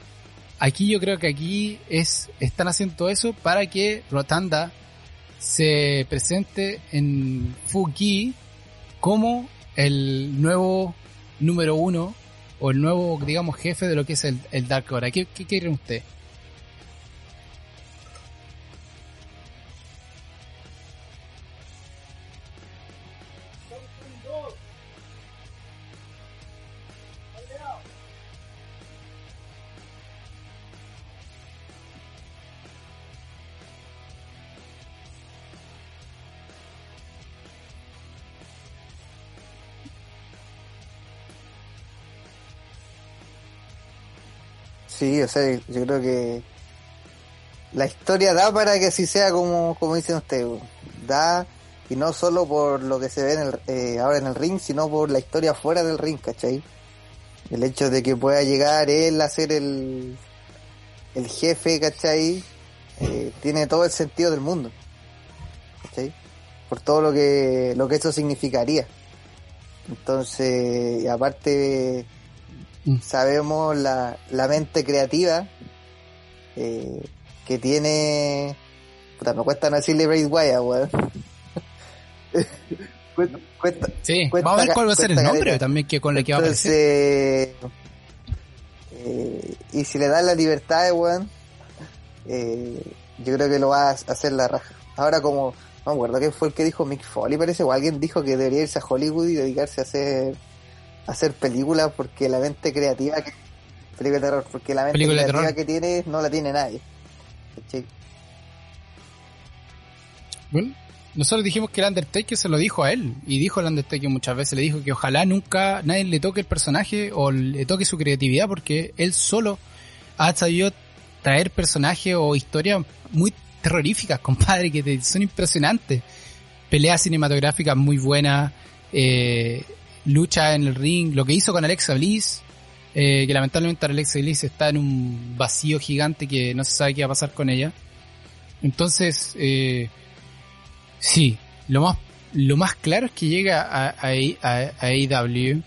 Speaker 1: Aquí yo creo que aquí es, están haciendo eso para que Rotanda se presente en Fuki como el nuevo número uno o el nuevo, digamos, jefe de lo que es el, Dark Hora. ¿Qué, qué, qué creen ustedes?
Speaker 2: Sí, o sea, yo creo que la historia da para que así sea como, como dicen ustedes. Da, y no solo por lo que se ve eh, ahora en el ring, sino por la historia fuera del ring, ¿cachai? El hecho de que pueda llegar él a ser el, el jefe, ¿cachai? Eh, tiene todo el sentido del mundo, ¿cachai? Por todo lo que, lo que eso significaría. Entonces, aparte Mm. sabemos la, la mente creativa eh, que tiene. Puta, me cuesta no decirle Braid Wire, weón.
Speaker 1: sí, vamos a ver cuál va a ser el nombre también que con el que va a aparecer.
Speaker 2: Eh, y si le das la libertad, weón, eh, yo creo que lo va a hacer la raja. Ahora como, no me acuerdo quién fue el que dijo Mick Foley, parece, o alguien dijo que debería irse a Hollywood y dedicarse a hacer hacer películas porque la mente creativa que película de terror porque la mente creativa que tiene no la tiene nadie
Speaker 1: bueno nosotros dijimos que el Undertaker se lo dijo a él y dijo el Undertaker muchas veces le dijo que ojalá nunca nadie le toque el personaje o le toque su creatividad porque él solo ha sabido traer personajes o historias muy terroríficas, compadre, que son impresionantes. Peleas cinematográficas muy buenas, eh, lucha en el ring, lo que hizo con Alexa Bliss, eh, que lamentablemente Alexa Bliss está en un vacío gigante que no se sabe qué va a pasar con ella. Entonces, eh, sí, lo más, lo más claro es que llega a, a, a AEW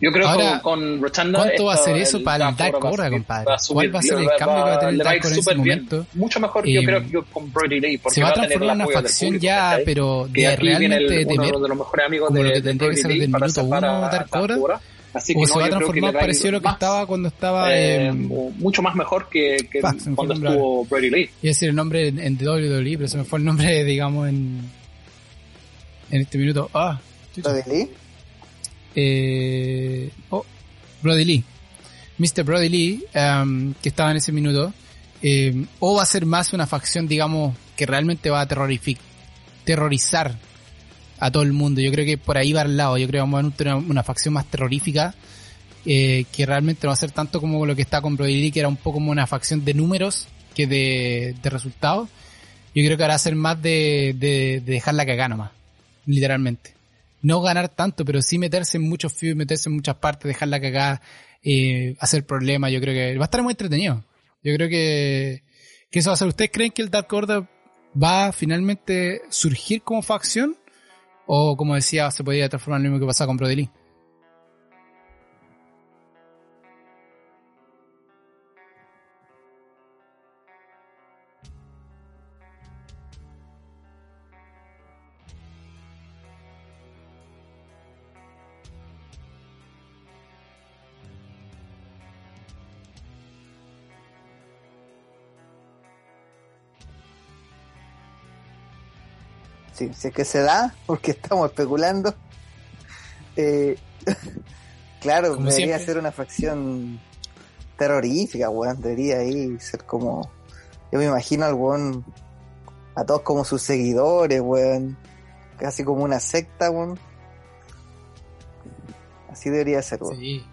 Speaker 3: yo creo que con Rotunda.
Speaker 1: ¿Cuánto va a ser eso para el Dark Order, compadre? ¿Cuál va a ser el cambio que va a tener el Dark Order en ese momento?
Speaker 3: Mucho mejor, yo creo que con Brody Lee.
Speaker 1: Se va a transformar en una facción ya, pero de realmente de tener.
Speaker 3: Uno de los mejores amigos
Speaker 1: como
Speaker 3: de,
Speaker 1: lo que tendría que ser del minuto uno Dark Order. Así que o se va a transformar parecido a lo que estaba cuando estaba
Speaker 3: eh, mucho más mejor que, que cuando estuvo Brody Lee.
Speaker 1: Iba a decir el nombre en, en WWE, pero se me fue el nombre, digamos, en en este minuto. Ah,
Speaker 2: Brody Lee.
Speaker 1: Eh, oh, Brody Lee. Mr. Brody Lee, um, que estaba en ese minuto. Eh, o va a ser más una facción, digamos, que realmente va a terrorizar a todo el mundo. Yo creo que por ahí va al lado. Yo creo que vamos a tener una, facción más terrorífica. Eh, que realmente no va a ser tanto como lo que está con Brody Lee, que era un poco como una facción de números que de, resultados. Yo creo que ahora va a ser más de, de, de dejar la cagada nomás. Literalmente no ganar tanto, pero sí meterse en muchos feuds, meterse en muchas partes, dejarla cagar, eh, hacer problemas. Yo creo que va a estar muy entretenido. Yo creo que, que eso va a ser. ¿Ustedes creen que el Dark Order va a finalmente surgir como facción? O como decía, se podría transformar en lo mismo que pasaba con Brody
Speaker 2: si, es que se da, porque estamos especulando. Eh, claro, debería ser una facción terrorífica, weón. Debería ahí ser como. Yo me imagino al weón. A todos como sus seguidores, weón. Casi como una secta, weón. Así debería ser, weón.
Speaker 1: Sí.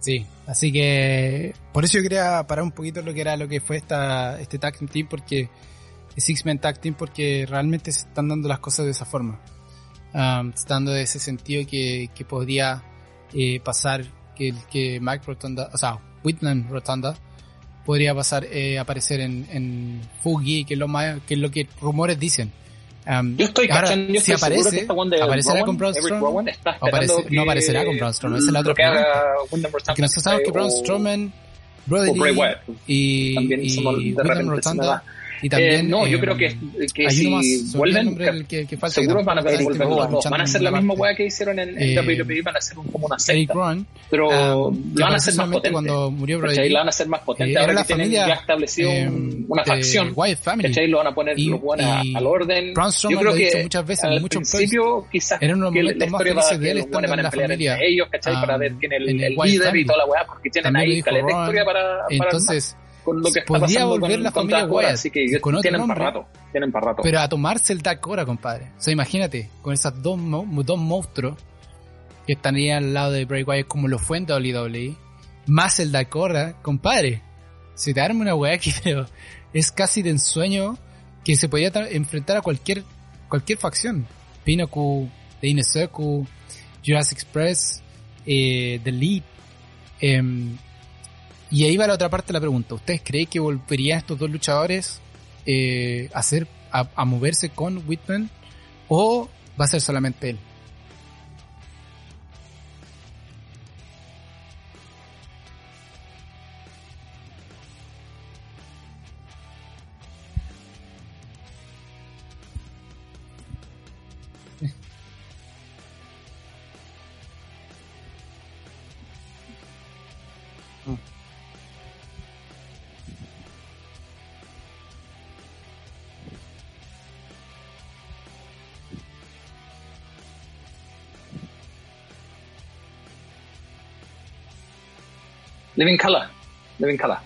Speaker 1: Sí, así que por eso yo quería parar un poquito lo que era lo que fue esta este tag team porque Six-Men Tag Team porque realmente se están dando las cosas de esa forma. Um, dando ese sentido que, que podría eh, pasar que, que Mike Rotunda, o sea, Whitman Rotunda, podría pasar eh, aparecer en, en Fugi, que es lo más, que es lo que rumores dicen.
Speaker 3: Um, yo estoy
Speaker 1: ahora,
Speaker 3: cachando, yo
Speaker 1: si aparece, aparecerá con Braun Strowman,
Speaker 3: aparece,
Speaker 1: no aparecerá con Braun Strowman, esa es la otra pregunta. Porque nosotros sabemos que Braun Strowman, Brody Lee y, y Whitman Rotunda y también,
Speaker 3: eh, no, yo creo que, que si vuelven, que, que, falta, seguro van a volver los dos. Van a hacer la misma weá que hicieron en, en eh, WWE, van a hacer un, como una secta. Ron, pero um, lo van a hacer más potente.
Speaker 1: Cuando murió Brody,
Speaker 3: lo van a hacer más potente. Eh, ahora que tienen ya establecido eh, una facción. ¿cachai? Lo van a poner y, al orden.
Speaker 1: yo creo que muchas veces,
Speaker 3: al
Speaker 1: muchos
Speaker 3: principio quizás
Speaker 1: momentos más felices de él
Speaker 3: estando van a pelear entre ellos, ¿cachai? Para ver quién es el líder y toda la weá, porque tienen ahí caleta historia para...
Speaker 1: Entonces
Speaker 3: con lo que está
Speaker 1: podría volver con, la familia Wyatt,
Speaker 3: así que tienen para rato, tienen para rato.
Speaker 1: Pero a tomarse el Dark Hora, compadre. O sea, imagínate, con esos dos, dos monstruos que estarían al lado de Bray Wyatt como lo fue en WWE, más el Dark Hora, compadre. Se te arma una weá que pero es casi de ensueño que se podía enfrentar a cualquier cualquier facción. Pinnacle, The Inner Circle, Jurassic Express, eh, The Lead. Eh, y ahí va la otra parte de la pregunta. ¿Ustedes creen que volverían estos dos luchadores eh, a, hacer, a, moverse con Whitman? ¿O va a ser solamente él?
Speaker 3: Living Color. Living Color.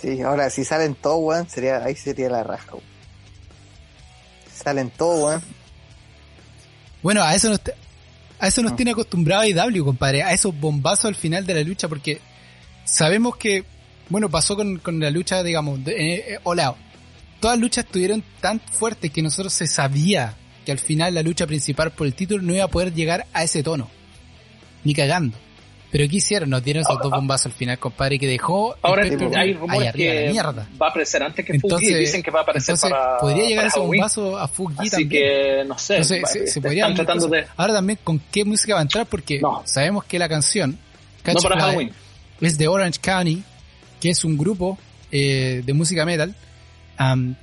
Speaker 2: Sí, ahora si salen todos, weón, sería, ahí sería la raja, weón. Salen todos, weón.
Speaker 1: Bueno, a eso, nos a eso nos tiene acostumbrado IW, compadre, a esos bombazos al final de la lucha, porque sabemos que, bueno, pasó con, con la lucha, digamos, de, eh, eh, Todas las luchas estuvieron tan fuertes que nosotros se sabía que al final la lucha principal por el título no iba a poder llegar a ese tono. Ni cagando. Pero ¿qué hicieron? Nos dieron esos dos bombazos al final, compadre, que dejó.
Speaker 3: Ahora hay rumores que mierda. va a aparecer antes que Fugi. Dicen que va a aparecer para.
Speaker 1: Podría llegar ese bombazo a Fugi
Speaker 3: Así que no sé.
Speaker 1: se, podría tratando de... Ahora también, ¿con qué música va a entrar? Porque sabemos que la canción.
Speaker 3: no para Halloween.
Speaker 1: Es de Orange County, que es un grupo eh, de música metal.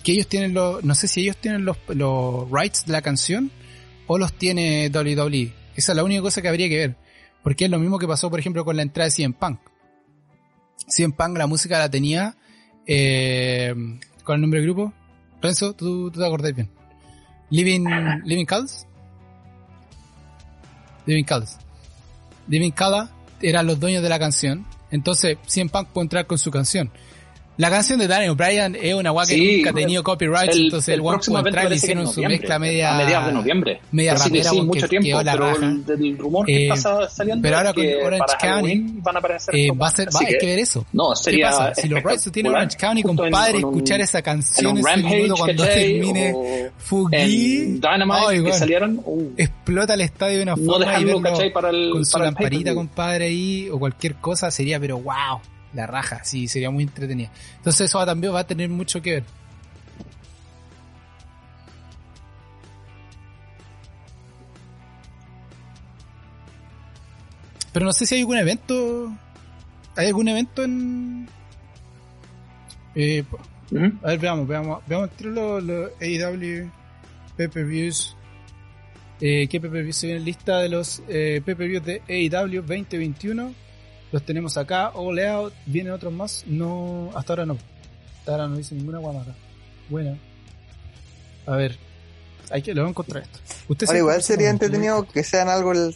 Speaker 1: Que ellos tienen los. No sé si ellos tienen los, los rights de la canción o los tiene WWE. Esa es la única cosa que habría que ver. Porque es lo mismo que pasó, por ejemplo, con la entrada de CM Punk. CM Punk la música la tenía eh, con el nombre del grupo. Renzo, tú, te acordás bien. Living, Living Calls. Living Calls. Living Cala eran los dueños de la canción. Entonces, CM Punk puede entrar con su canción. La canción de Daniel Bryan es una guay que nunca ha tenido copyright, entonces el, entrar y hicieron su mezcla media.
Speaker 3: A mediados de noviembre.
Speaker 1: Media
Speaker 3: Así
Speaker 1: rapera,
Speaker 3: sí, mucho tiempo,
Speaker 1: la
Speaker 3: pero el, el, rumor que eh, está saliendo
Speaker 1: pero ahora con Orange County
Speaker 3: van a aparecer
Speaker 1: eh, va a ser, va, hay que ver eso.
Speaker 3: No, sería
Speaker 1: ¿Qué pasa? Si los rights tienen Orange County, compadre, en, escuchar esa canción en ese minuto cuando termine Fugi,
Speaker 3: Dynamite que salieron, uh,
Speaker 1: explota el estadio de una forma y verlo con su lamparita, compadre, ahí, o cualquier cosa, sería, pero wow la raja, sí, sería muy entretenida. Entonces eso también va a tener mucho que ver. Pero no sé si hay algún evento. ¿Hay algún evento en.? Eh, A ver, veamos, veamos. Veamos entre los, los AEW PPVs. Eh, ¿Qué PPVs se viene en lista de los eh, PPVs de AEW 2021? Los tenemos acá, All Out, vienen otros más. No, hasta ahora no. Hasta ahora no dice ninguna guamada. Bueno. A ver. Hay que, lo voy a encontrar esto.
Speaker 2: Usted igual sería entretenido que sean algo en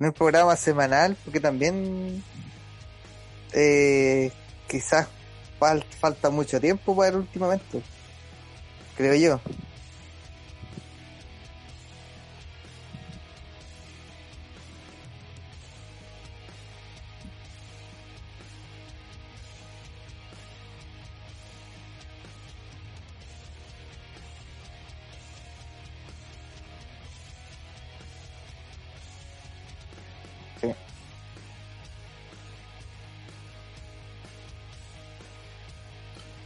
Speaker 2: el programa semanal, porque también eh, quizás falta mucho tiempo para el último evento. Creo yo.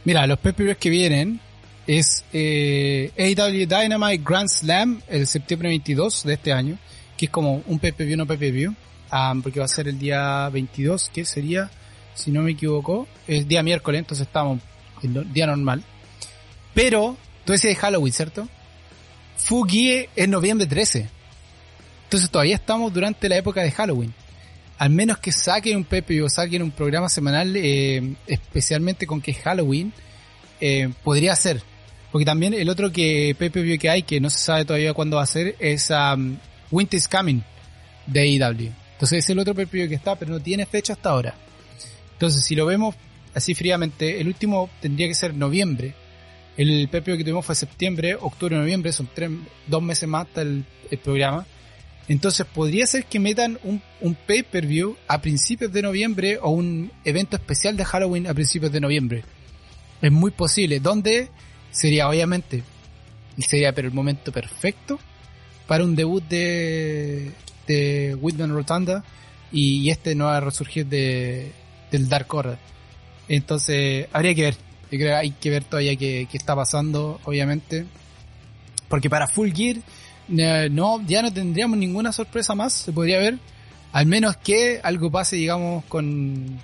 Speaker 1: Mira, los PPVs que vienen es eh, AW Dynamite Grand Slam el septiembre 22 de este año, que es como un PPV, no PPV, um, porque va a ser el día 22, que sería, si no me equivoco, es día miércoles, entonces estamos en día normal. Pero, tú decías de Halloween, ¿cierto? Fugie es noviembre 13. Entonces todavía estamos durante la época de Halloween al menos que saquen un Pepe o saquen un programa semanal, eh, especialmente con que Halloween, eh, podría ser. Porque también el otro que Pepe que hay, que no se sabe todavía cuándo va a ser, es um, Winter is Coming de AEW. Entonces es el otro Pepe que está, pero no tiene fecha hasta ahora. Entonces si lo vemos así fríamente, el último tendría que ser noviembre. El Pepe que tuvimos fue septiembre, octubre, noviembre, son tres, dos meses más hasta el programa. Entonces podría ser que metan un, un pay-per-view a principios de noviembre o un evento especial de Halloween a principios de noviembre. Es muy posible. Donde sería obviamente, y sería pero el momento perfecto para un debut de, de Whitman Rotunda y, este no va a resurgir de, del Dark Order. Entonces habría que ver. Yo creo que hay que ver todavía qué, qué está pasando, obviamente. Porque para Full Gear no, ya no tendríamos ninguna sorpresa más, se podría ver, al menos que algo pase, digamos, con,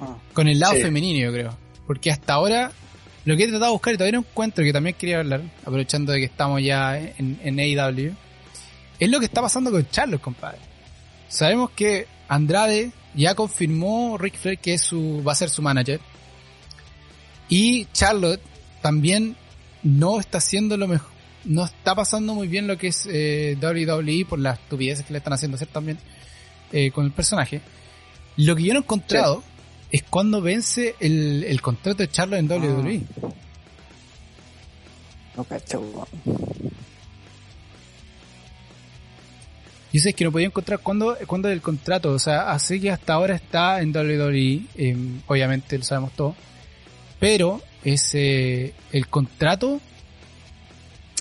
Speaker 1: ah. con el lado femenino, yo creo. Porque hasta ahora, lo que he tratado de buscar y todavía no encuentro, que también quería hablar, aprovechando de que estamos ya en, en AEW, es lo que está pasando con Charlotte, compadre. Sabemos que Andrade ya confirmó Rick Flair que es su, va a ser su manager. Y Charlotte también no está haciendo lo mejor, no está pasando muy bien lo que es eh, WWE por las estupideces que le están haciendo hacer también eh, con el personaje. Lo que yo no he encontrado es cuando vence el, el contrato de Charlo en WWE.
Speaker 2: No cacho,
Speaker 1: Yo sé que no podía encontrar cuándo, cuándo el contrato, o sea, así que hasta ahora está en WWE, em, obviamente lo sabemos todo, pero ese, el contrato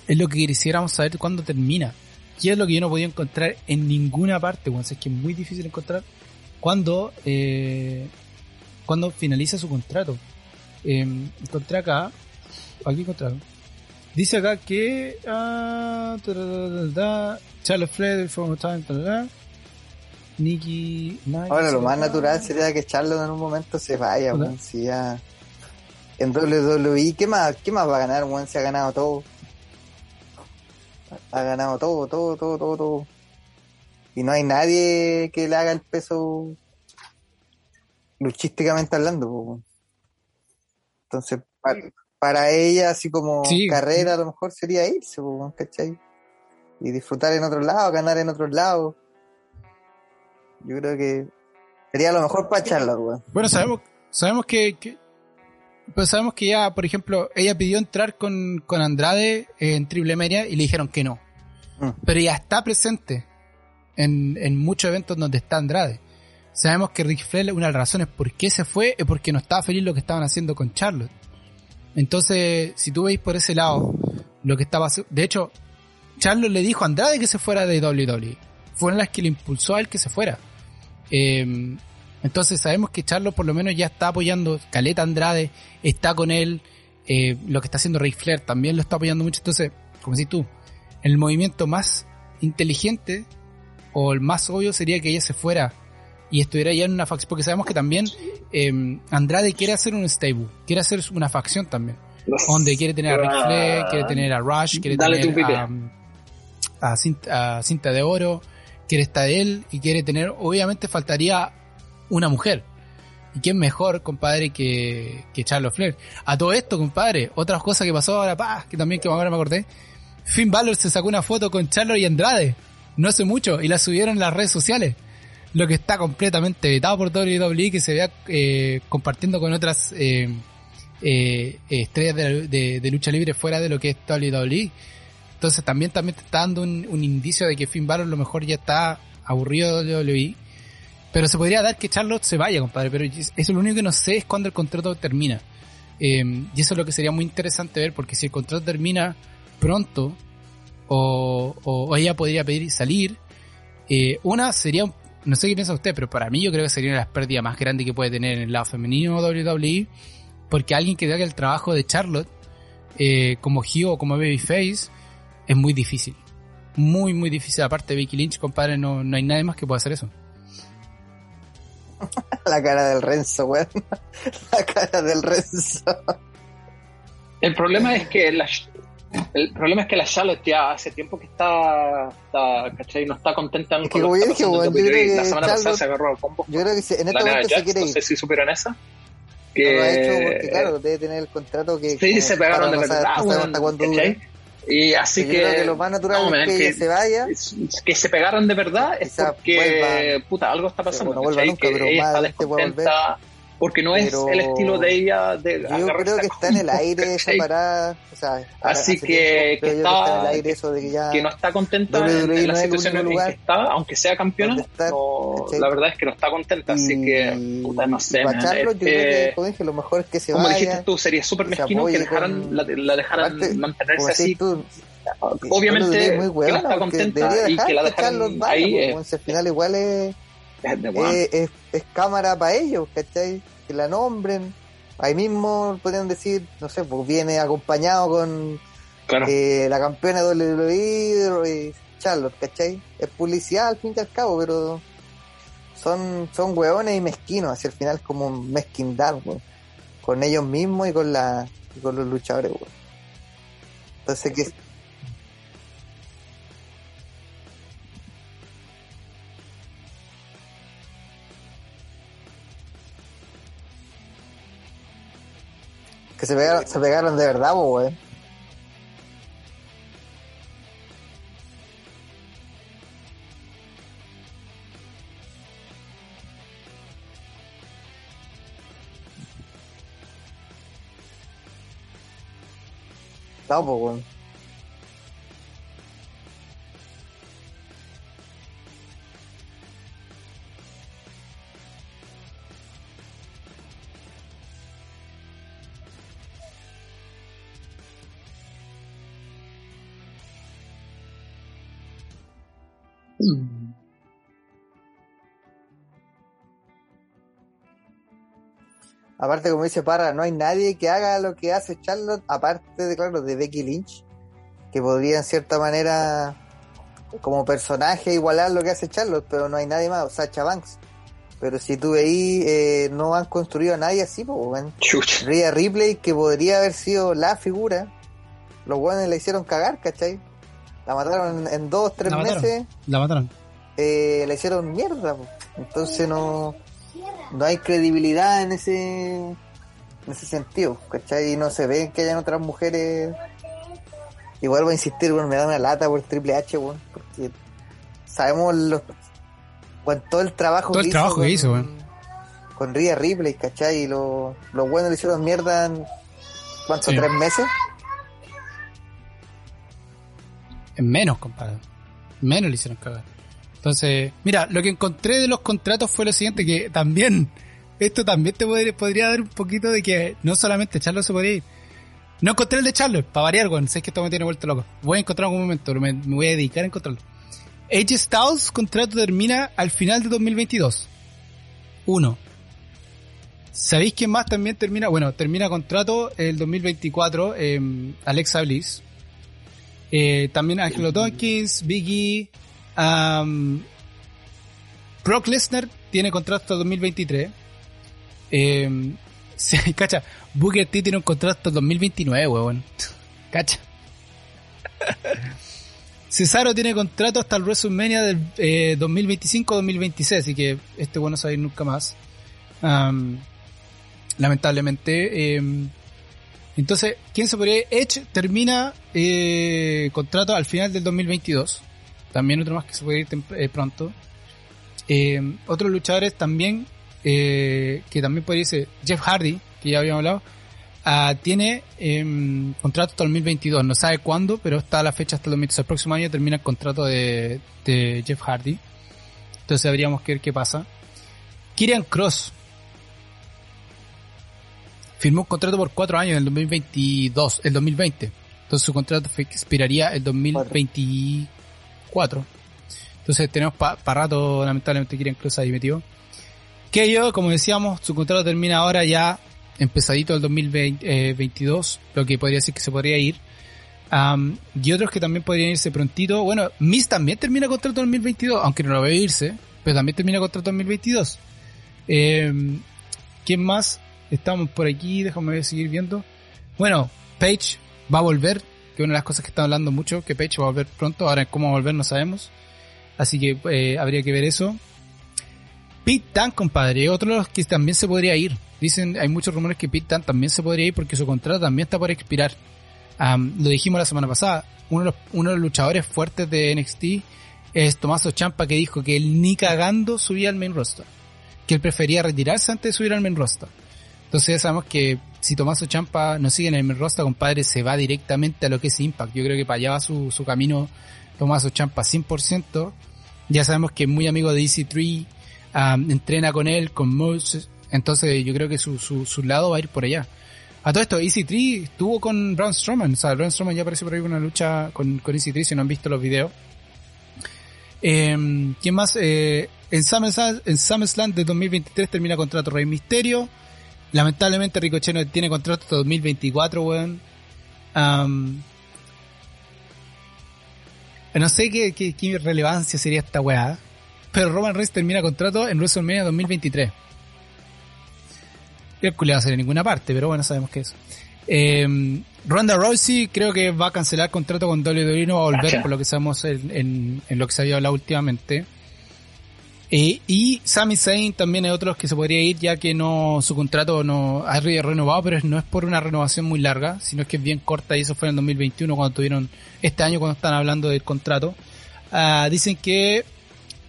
Speaker 1: es lo que quisiéramos saber cuándo termina. Y es lo que yo no podía encontrar en ninguna parte, bueno, es que es muy difícil encontrar cuándo, eh, cuándo finaliza su contrato. Eh, encontré acá, aquí encontré Dice acá que uh, Charles Flair, time, Nicky
Speaker 2: Ahora lo más natural sería que Charlotte en un momento se vaya, weón. Si ya en WWE, ¿qué más, qué más va a ganar, weón? Se ha ganado todo. Ha ganado todo, todo, todo, todo, todo. Y no hay nadie que le haga el peso luchísticamente hablando. Entonces, para ella, así como carrera, a lo mejor sería irse, ¿cachai? Y disfrutar en otro lado, ganar en otro lado. Yo creo que sería lo mejor para echarla.
Speaker 1: Bueno, sabemos, sabemos que, pues sabemos que ya, por ejemplo, ella pidió entrar con, con Andrade en Triple Media y le dijeron que no. Mm. Pero ya está presente en, en muchos eventos donde está Andrade. Sabemos que Rick Flair, una de las razones por qué se fue es porque no estaba feliz lo que estaban haciendo con Charlotte. Entonces, si tú veis por ese lado lo que estaba... De hecho, Charlo le dijo a Andrade que se fuera de WWE. Fueron las que le impulsó a él que se fuera. Em, entonces sabemos que Charlo por lo menos ya está apoyando. Caleta Andrade está con él. Eh, lo que está haciendo Ray Flair también lo está apoyando mucho. Entonces, como si tú, el movimiento más inteligente o el más obvio sería que ella se fuera y estuviera ya en una facción, porque sabemos que también eh, Andrade quiere hacer un stable, quiere hacer una facción también, donde quiere tener a Rick Flair, quiere tener a Rush, quiere tener a, cinta, de Oro, quiere estar él y quiere tener, obviamente faltaría una mujer. ¿Y quién mejor, compadre, que, que Charles Flair? A todo esto, compadre, otras cosas que pasó ahora, pa, que también que ahora me acordé. Finn Balor se sacó una foto con Charles y Andrade, no hace mucho, y la subieron en las redes sociales lo que está completamente vetado por WWE que se vea eh, compartiendo con otras eh, eh, estrellas de, lucha libre fuera de lo que es WWE. Entonces también, también te está dando un, indicio de que Finn Balor a lo mejor ya está aburrido de WWE. Pero se podría dar que Charlotte se vaya, compadre. Pero eso lo único que no sé es cuándo el contrato termina. y eso es lo que sería muy interesante ver, porque si el contrato termina pronto, o, ella podría pedir salir, una sería no sé qué piensa usted, pero para mí yo creo que sería una de las pérdidas más grandes que puede tener en el lado femenino WWE, porque alguien que haga el trabajo de Charlotte, eh, como Hugh o como Babyface, es muy difícil. Muy, muy difícil. Aparte de Vicky Lynch, compadre, no, no hay nadie más que pueda hacer eso.
Speaker 2: La cara del Renzo, weón. La cara del Renzo.
Speaker 3: El problema es que la, el problema es que la Charlotte ya hace tiempo que está, está ¿cachai? No está contenta
Speaker 2: es que como yo dije, bueno, yo creo que
Speaker 3: la semana pasada se agarró a combo.
Speaker 2: Yo creo que en este momento se quiere ir.
Speaker 3: No sé si supieron esa.
Speaker 2: Que... No lo ha hecho porque, claro, debe tener el contrato que...
Speaker 3: Sí, se pegaron de verdad.
Speaker 2: Hasta cuándo.
Speaker 3: Y así que,
Speaker 2: que lo más natural no, es que, que, se vaya.
Speaker 3: Que se pegaron de verdad es porque, puta, algo está pasando.
Speaker 2: No vuelva nunca, pero
Speaker 3: ella está descontenta porque no es el estilo de ella de
Speaker 2: yo creo que está en el aire esa parada o sea,
Speaker 3: así que, que, está, en el aire eso de que, ya que no está contenta en, la situación en que está aunque sea campeona la verdad es que no está contenta así que puta no sé
Speaker 2: yo creo que, lo mejor es que se
Speaker 3: como dijiste tú sería súper mezquino que dejaran la, dejaran mantenerse así. obviamente que no está contenta y que la dejaran ahí
Speaker 2: eh. al final igual es es, es, cámara para ellos, ¿cachai? que la nombren. Ahí mismo podrían decir, no sé, pues viene acompañado con eh, la campeona de WWE y Charlotte, ¿cachai? Es publicidad al fin y al cabo, pero son, son hueones y mezquinos, hacia el final como un mezquindad, con ellos mismos y con la con los luchadores, Entonces que Que se pegaron, se pegaron de verdad, weón. No, weón. Aparte como dice Parra, no hay nadie que haga lo que hace Charlotte, aparte de, claro, de Becky Lynch, que podría en cierta manera como personaje igualar lo que hace Charlotte, pero no hay nadie más, o Sacha Banks. Pero si tú veis, eh, no han construido a nadie así, pues. Rhea Ripley, que podría haber sido la figura, los buenos la hicieron cagar, ¿cachai? La mataron en, dos, tres meses.
Speaker 1: La mataron.
Speaker 2: Eh, la hicieron mierda, pues. entonces no, no hay credibilidad en ese, en ese sentido, ¿cachai? Y no se ve que hayan otras mujeres. Igual voy a insistir, bueno, me da una lata por Triple H, bueno, porque sabemos los, con todo el trabajo
Speaker 1: todo el trabajo que hizo, con,
Speaker 2: con Rhea Ripley, ¿cachai? Y los lo buenos le hicieron mierda en, ¿cuántos? ¿Tres meses?
Speaker 1: En menos, compadre. Menos le hicieron cagar. Entonces, mira, lo que encontré de los contratos fue lo siguiente, que también, esto también te podría, dar un poquito de que no solamente Charlo se podría ir. No encontré el de Charlo, para variar, bueno, sé que esto me tiene vuelto loco. Voy a encontrar en algún momento, me, me voy a dedicar a encontrarlo. AJ Styles contrato termina al final de 2022. Uno. ¿Sabéis quién más también termina? Bueno, termina contrato el 2024 eh, Alexa Bliss. Eh, también Angelo Dawkins, Biggie, um, Brock Lesnar tiene contrato hasta 2023. Eh, cacha, Booker T tiene un contrato hasta 2029, weón. Cacha. Cesaro tiene contrato hasta el WrestleMania del 2025-2026, eh, así que este bueno ir nunca más. lamentablemente. Em, entonces, ¿quién se podría Edge termina eh, contrato al final del 2022. También otro más que se puede ir eh, pronto. Em, otros luchadores también, que también podría ser Jeff Hardy, que ya habíamos hablado Ah, tiene eh, contrato hasta el 2022, no sabe cuándo, pero está la fecha hasta el 2022. El próximo año termina el contrato de, de Jeff Hardy. Entonces habríamos que ver qué pasa. Kirian Cross firmó un contrato por cuatro años en el 2022, el 2020. Entonces su contrato expiraría el 2024. Entonces tenemos para rato, lamentablemente, Kirian Cross ahí metido. Que yo, como decíamos, su contrato termina ahora ya empezadito el 2022, lo que podría decir que se podría ir. y otros que también podrían irse prontito. Bueno, Miss también termina contrato en 2022, aunque no lo veo irse, pero también termina contrato en 2022. Eh, ¿Quién más? Estamos por aquí, déjame seguir viendo. Bueno, Page va a volver, que una de las cosas que están hablando mucho, que Page va a volver pronto, ahora cómo va a volver no sabemos. Así que eh, habría que ver eso. Pete Dunne, compadre, otro de los que también se podría ir. Dicen, hay muchos rumores que Pete Dunne también se podría ir porque su contrato también está por expirar. lo dijimos la semana pasada, uno de, los, uno de los luchadores fuertes de NXT es Tomaso Champa que dijo que él ni cagando subía al main roster. Que él prefería retirarse antes de subir al main roster. Entonces ya sabemos que si Tomaso Champa no sigue en el roster, compadre, se va directamente a lo que es Impact. Yo creo que para allá va su, su camino Tomaso Champa 100%. Ya sabemos que es muy amigo de EC3, entrena con él, con Moses, entonces yo creo que su, su, su lado va a ir por allá. A todo esto, Easy 3 estuvo con Braun Strowman, o sea, Braun Strowman ya aparece por ahí con una lucha con, con Easy 3 si no han visto los videos. Eh, ¿Quién más? Eh, en, SummerSlam, en de 2023 termina contrato Rey Misterio. Lamentablemente Ricochet no tiene contrato hasta 2024, weón. no sé qué, qué, qué, relevancia sería esta weá. Pero Roman Reigns termina contrato en WrestleMania 2023 el le va a salir en ninguna parte, pero bueno, sabemos que es. Eh, Ronda Rousey creo que va a cancelar contrato con WWE, no va a volver por lo que sabemos en, lo que se había hablado últimamente. Eh, y Sami Zayn también hay otros que se podría ir ya que no su contrato no ha renovado, pero no es por una renovación muy larga, sino que es bien corta y eso fue en el 2021 cuando tuvieron este año cuando están hablando del contrato. Ah, dicen que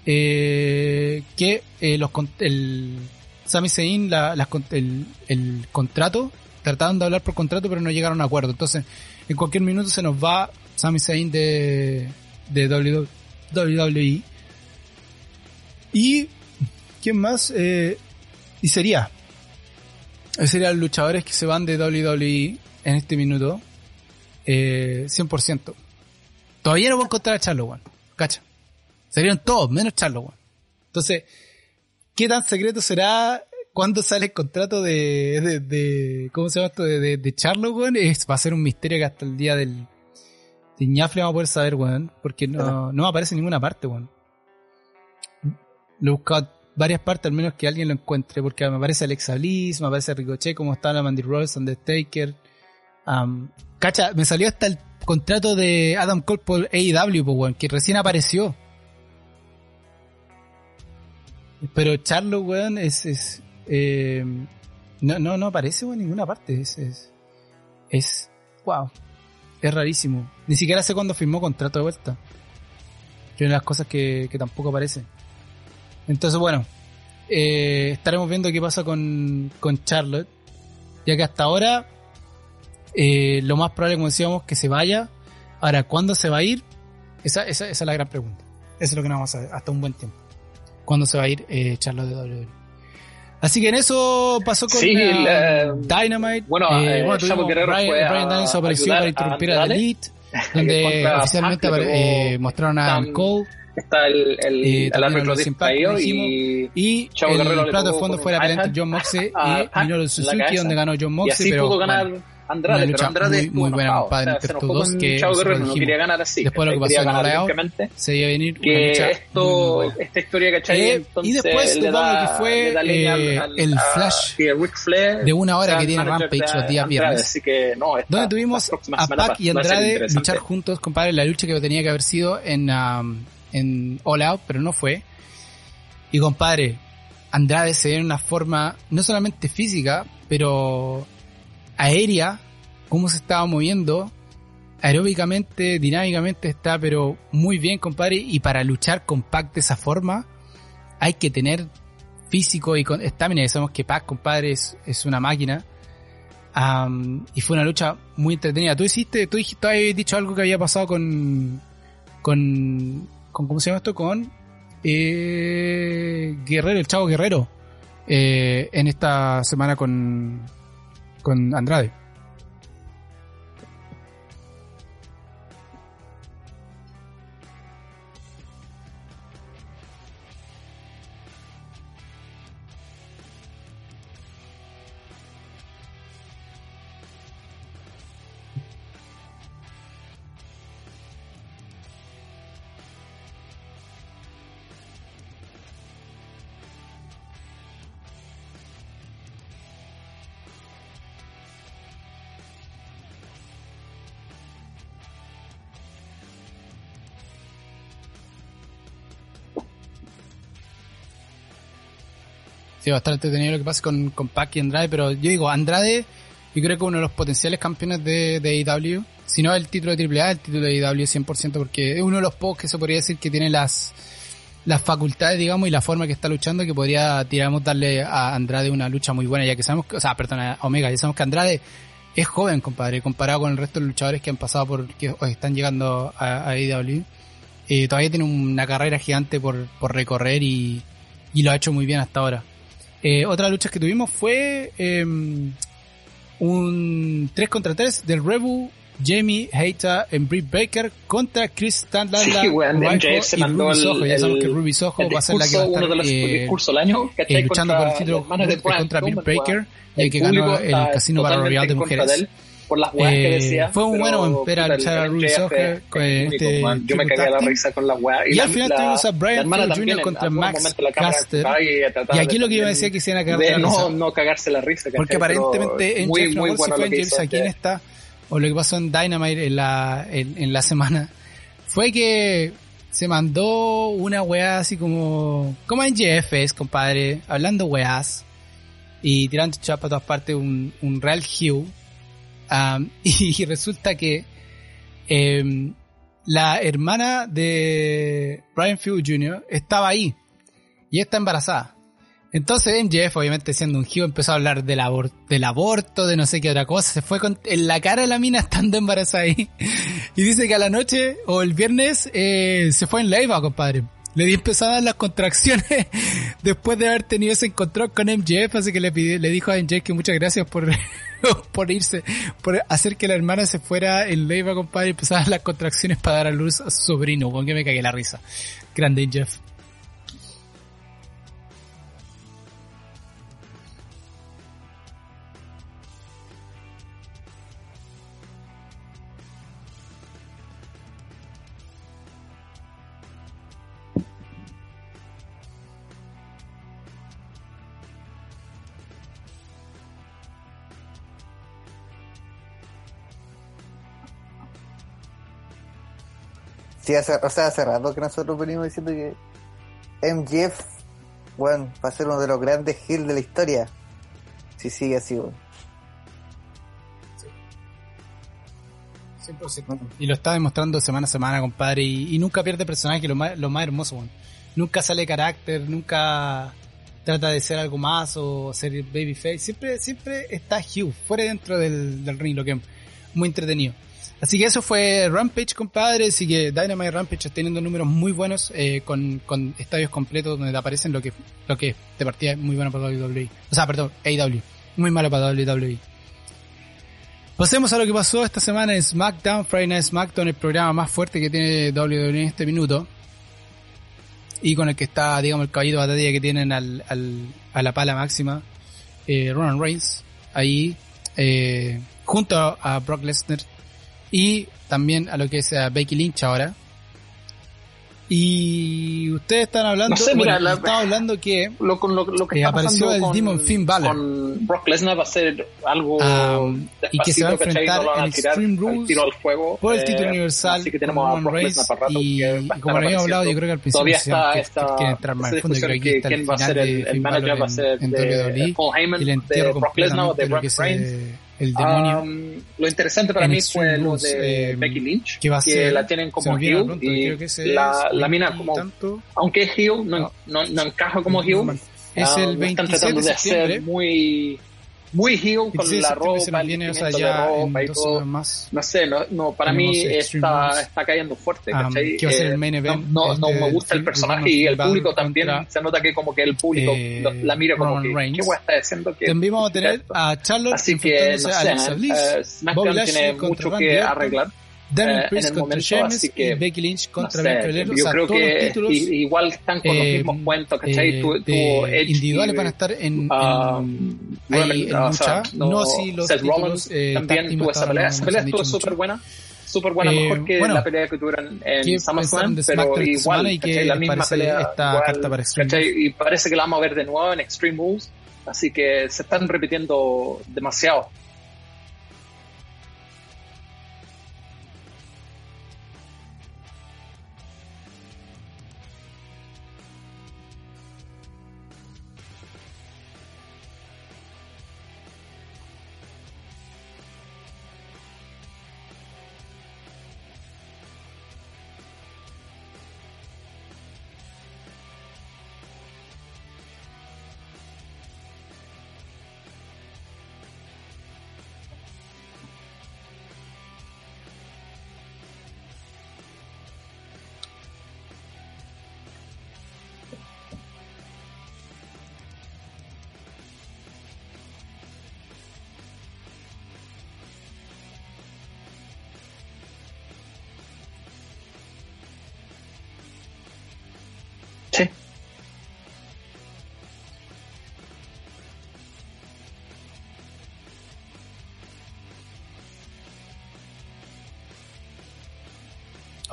Speaker 1: eh, que eh, los el, Sami Zayn la, el, el, contrato, trataron de hablar por contrato pero no llegaron a acuerdo. Entonces, en cualquier minuto se nos va Sami Zayn de, de WWE. Y, ¿quién más? Eh, y sería, serían los luchadores que se van de WWE en este minuto. Eh, 100%. Todavía no voy a encontrar a Charlo, Cacha. Serían todos, menos Charlo, Entonces, ¿Qué tan secreto será cuándo sale el contrato de, de, de ¿cómo se llama esto? De, de, de Charlo, weón, es, va a ser un misterio que hasta el día del de Ñafle vamos a poder saber, weón, porque no, no aparece en ninguna parte, weón. Lo he buscado varias partes, al menos que alguien lo encuentre, porque me aparece Alexa Bliss, me aparece Ricochet, como está la Mandy Rose, Undertaker. Um, cacha, me salió hasta el contrato de Adam Cole por AEW, pues, weón, que recién apareció. Pero Charlo, weón, es, es eh, no, no, no aparece en ninguna parte. Es, es, es, wow. Es rarísimo. Ni siquiera sé cuándo firmó contrato de vuelta. Que una de las cosas que, que tampoco aparece. Entonces, bueno, eh, estaremos viendo qué pasa con, con Charlotte. Ya que hasta ahora, eh, lo más probable, como decíamos, que se vaya. Ahora, ¿cuándo se va a ir? Esa, esa, esa es la gran pregunta. Eso es lo que nos vamos a ver hasta un buen tiempo. ¿Cuándo se va a ir eh, Charlotte de WWE? Así que en eso pasó con
Speaker 3: Sí, eh,
Speaker 1: Dynamite.
Speaker 3: bueno,
Speaker 1: tuvimos Brian,
Speaker 3: a
Speaker 1: Brian Daniels apareció para
Speaker 3: a
Speaker 1: interrumpir a, The
Speaker 3: Andrade,
Speaker 1: Elite, donde oficialmente mostraron a Adam Cole
Speaker 3: Está el, el,
Speaker 1: Eh,
Speaker 3: el árbitro distraído y,
Speaker 1: y
Speaker 3: Chavo
Speaker 1: el
Speaker 3: Guerrero
Speaker 1: plato de fondo fue la pelea John Moxley y Minoru Suzuki, donde ganó John Moxley, pero
Speaker 3: pudo ganar
Speaker 1: bueno,
Speaker 3: Andrade, pero Andrade
Speaker 1: muy- muy buena, compadre, entre estos dos que
Speaker 3: Chavo Guerrero no quería ganar así.
Speaker 1: Después de lo que pasó en
Speaker 3: limpiamente.
Speaker 1: se iba a venir
Speaker 3: que esto, esta historia, ¿cachai?
Speaker 1: Eh, y después
Speaker 3: le da-
Speaker 1: que fue, eh, el flash de una hora que tiene Rampage los días viernes.
Speaker 3: Así que no, esta-
Speaker 1: donde tuvimos a Pac y Andrade luchar juntos, compadre, la lucha que tenía que haber sido en, en All Out, pero no fue. Y compadre, Andrade se ve en una forma no solamente física, pero aérea, cómo se estaba moviendo, aeróbicamente, dinámicamente está, pero muy bien, compadre, y para luchar con Pac de esa forma, hay que tener físico y estamina, sabemos que Pac, compadre, es, una máquina. Y fue una lucha muy entretenida. Tú hiciste, tú dijiste, tú habías dicho algo que había pasado con, con ¿cómo se llama esto? Con eh, Guerrero, el chavo Guerrero, eh, en esta semana con, con Andrade. Sí, bastante entretenido lo que pasa con, con Pac y Andrade, pero yo digo, Andrade, yo creo que uno de los potenciales campeones de, de AEW, si no el título de AAA, el título de AEW 100%, porque es uno de los pocos que se podría decir que tiene las, las facultades, digamos, y la forma que está luchando, que podría, digamos, darle a Andrade una lucha muy buena, ya que sabemos que, o sea, perdón, a Omega, ya sabemos que Andrade es joven, compadre, comparado con el resto de luchadores que han pasado por, que están llegando a, a AEW. Eh, todavía tiene una carrera gigante por, por recorrer y, y lo ha hecho muy bien hasta ahora. Eh, otra lucha que tuvimos fue eh, un 3 contra 3 del Rebu, Jamie Hayter en Britt Baker contra Chris Stanley
Speaker 3: Sí, weón, MJF se
Speaker 1: y
Speaker 3: mandó
Speaker 1: Ruby
Speaker 3: el,
Speaker 1: Soho. Ya sabemos que Ruby Soho
Speaker 3: el
Speaker 1: va a ser la que va a estar
Speaker 3: uno de los
Speaker 1: eh,
Speaker 3: del año,
Speaker 1: eh, luchando por el título contra Britt Baker,
Speaker 3: weón.
Speaker 1: el que ganó el Casino
Speaker 3: totalmente
Speaker 1: Royale de mujeres.
Speaker 3: Por las weas que
Speaker 1: Eh,
Speaker 3: decía.
Speaker 1: fue un
Speaker 3: pero,
Speaker 1: bueno ver a
Speaker 3: puta,
Speaker 1: luchar a
Speaker 3: el
Speaker 1: Ruby
Speaker 3: es
Speaker 1: con este.
Speaker 3: Yo me cagué a la risa con las weas.
Speaker 1: Y
Speaker 3: la-
Speaker 1: al final
Speaker 3: la-
Speaker 1: tuvimos a Brian
Speaker 3: también,
Speaker 1: Jr. contra Max Caster.
Speaker 3: y
Speaker 1: aquí lo que iba a
Speaker 3: también
Speaker 1: decir que a cagar
Speaker 3: de
Speaker 1: la risa.
Speaker 3: no, no cagarse la risa.
Speaker 1: Porque aparentemente en
Speaker 3: muy,
Speaker 1: Jeff,
Speaker 3: muy bueno
Speaker 1: fue
Speaker 3: lo
Speaker 1: en
Speaker 3: que
Speaker 1: James
Speaker 3: hizo
Speaker 1: aquí en esta, o lo que pasó en Dynamite en la, en, en la semana, fue que se mandó una weá así como, como en es, compadre, hablando weás, y tirando chapa para todas partes, un, un Real Hugh, um, y resulta que em, la hermana de Brian Fuel Jr. estaba ahí, y está embarazada. Entonces MJF, obviamente siendo un giro, empezó a hablar del, abor- del aborto, de no sé qué otra cosa. Se fue con, en la cara de la mina estando embarazada ahí. Y dice que a la noche o el viernes eh, se fue en Leiva, compadre. Le di empezó las contracciones después de haber tenido ese encontrón con MJF, así que le, le dijo a MJF que muchas gracias por, por irse, por hacer que la hermana se fuera en Leiva, compadre, y dar las contracciones para dar a luz a su sobrino, con que me cagué la risa. Grande MJF.
Speaker 2: Sí, hace, o sea, hace rato que nosotros venimos diciendo que MJF, bueno, va a ser uno de los grandes hills de la historia. Si sigue así, bueno.
Speaker 1: Y lo está demostrando semana a semana, compadre. Y, nunca pierde personaje, lo más, lo más hermoso, bueno. Nunca sale carácter, nunca trata de ser algo más o ser babyface. Siempre, siempre está Hugh, fuera dentro del, del ring, lo que es muy entretenido. Así que eso fue Rampage, compadre. Así que Dynamite Rampage está teniendo números muy buenos eh, con, estadios completos donde aparecen lo que, lo que de partida es muy bueno para WWE. O sea, perdón, AW. Muy malo para WWE. Pasemos a lo que pasó esta semana en SmackDown, Friday Night SmackDown, el programa más fuerte que tiene WWE en este minuto. Y con el que está, digamos, el caballito de batalla que tienen al, a la pala máxima, eh, Reigns, ahí, eh, junto a Brock Lesnar y también a lo que es Becky Lynch ahora. Y ustedes están hablando,
Speaker 3: no sé, mira,
Speaker 1: hablando que
Speaker 3: lo, lo, lo que
Speaker 1: apareció el Demon Finn Balor.
Speaker 3: con Brock Lesnar va a ser algo
Speaker 1: um, y que se va a enfrentar en Extreme Rules
Speaker 3: al fuego,
Speaker 1: por el título
Speaker 3: eh,
Speaker 1: universal
Speaker 3: así que tenemos a Brock Lesnar para rato
Speaker 1: y, y como habíamos hablado yo creo que al principio
Speaker 3: todavía está,
Speaker 1: que, entrar más en fondo creo que está
Speaker 3: quién va a ser el, el manager va a ser de Paul Heyman de Brock Lesnar o de Brock Reigns
Speaker 1: el demonio.
Speaker 3: Um, lo interesante para mí fue lo de eh, Becky Lynch, que, va a ser, la tienen como heel y la, la mina como, tanto, aunque es heel, no, no, no encaja como heel.
Speaker 1: Es el 27 están tratando de, de hacer
Speaker 3: muy muy heel con la ropa, el
Speaker 1: viene, o sea, ya ropa y todo. Más,
Speaker 3: no sé, no, no para mí está, está cayendo fuerte, um,
Speaker 1: ¿cachai? Que va a ser el main event,
Speaker 3: no, no, me gusta el personaje y el público también se nota que como que el público eh, la mira como que Reigns. qué guay está diciendo que
Speaker 1: también vamos a tener a Charlotte
Speaker 3: así que no sé, a Alexa Bliss, uh, SmackDown tiene mucho que arreglar
Speaker 1: Daniel eh, Priest contra Sheamus y Becky Lynch contra no sé,
Speaker 3: Yo o sea, creo que títulos, igual están con los mismos eh, cuentos, ¿cachai? Eh, tu
Speaker 1: Edge individuales van a estar en, en,
Speaker 3: um,
Speaker 1: ahí, en lucha, o sea, no,
Speaker 3: no
Speaker 1: si los
Speaker 3: Seth
Speaker 1: títulos, eh,
Speaker 3: también tuvo esa pelea. Esa pelea estuvo súper buena súper buena, eh, mejor que bueno, la pelea que tuvieron en SummerSlam, pero igual, y que la misma pelea,
Speaker 1: esta
Speaker 3: igual,
Speaker 1: carta para
Speaker 3: y parece que la vamos a ver de nuevo en Extreme Rules, así que se están repitiendo demasiado.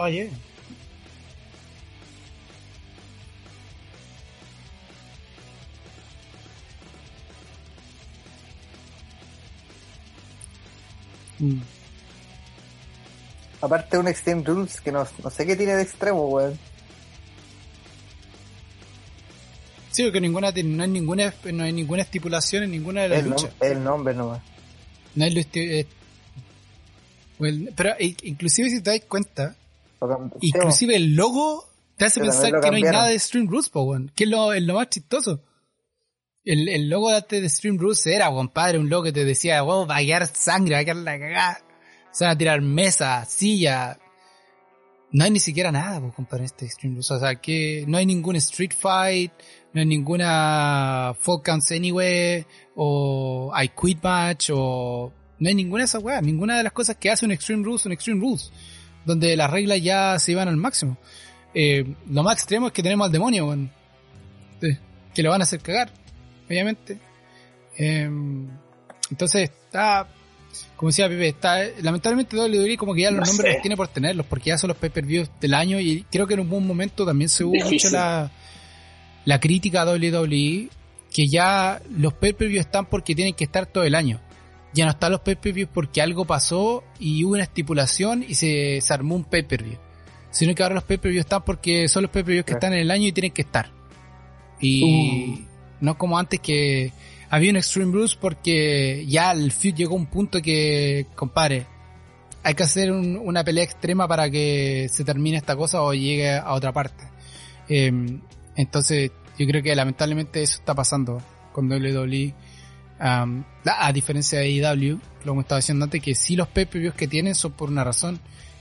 Speaker 1: Oye.
Speaker 2: Mm. Aparte un Extreme Rules que no, no sé qué tiene de extremo, weón.
Speaker 1: Sí, porque ninguna, no hay ninguna, no hay ninguna estipulación en ninguna de las
Speaker 2: el
Speaker 1: luchas.
Speaker 2: el nombre nomás.
Speaker 1: No hay eh, pero inclusive si te das cuenta, Inclusive el logo te hace pensar que no hay nada de Stream Roots, po, Que es lo, lo más chistoso. El, el logo de Stream Roots era, compadre, un logo que te decía, wow, va a quedar sangre, va a quedar la cagada. Se van a tirar mesa, silla. No hay ni siquiera nada, pues, compadre, este Stream Roots. O sea, que no hay ningún Street Fight, no hay ninguna Folk Counts Anyway, o I Quit Match, o no hay ninguna de esas weas, ninguna de las cosas que hace un Extreme Rules, un Extreme Rules donde las reglas ya se iban al máximo. Eh, lo más extremo es que tenemos al demonio, bueno, que lo van a hacer cagar, obviamente. Eh, entonces está, como decía Pepe, está, lamentablemente WWE como que ya los nombres los tiene por tenerlos, porque ya son los pay-per-views del año y creo que en un buen momento también se hubo mucho la, la crítica a WWE, que ya los pay-per-views están porque tienen que estar todo el año ya no están los pay-per-views porque algo pasó y hubo una estipulación y se, armó un pay-per-view. sino que ahora los pay-per-views están porque son los pay-per-views que están en el año y tienen que estar. Y
Speaker 2: Uh.
Speaker 1: no como antes que había un Extreme Rules porque ya el feud llegó a un punto que, compadre, hay que hacer un- una pelea extrema para que se termine esta cosa o llegue a otra parte. Eh, entonces, yo creo que lamentablemente eso está pasando con WWE. Um, a, diferencia de AEW, lo hemos estado diciendo antes, que sí los pay-per-views que tienen son por una razón.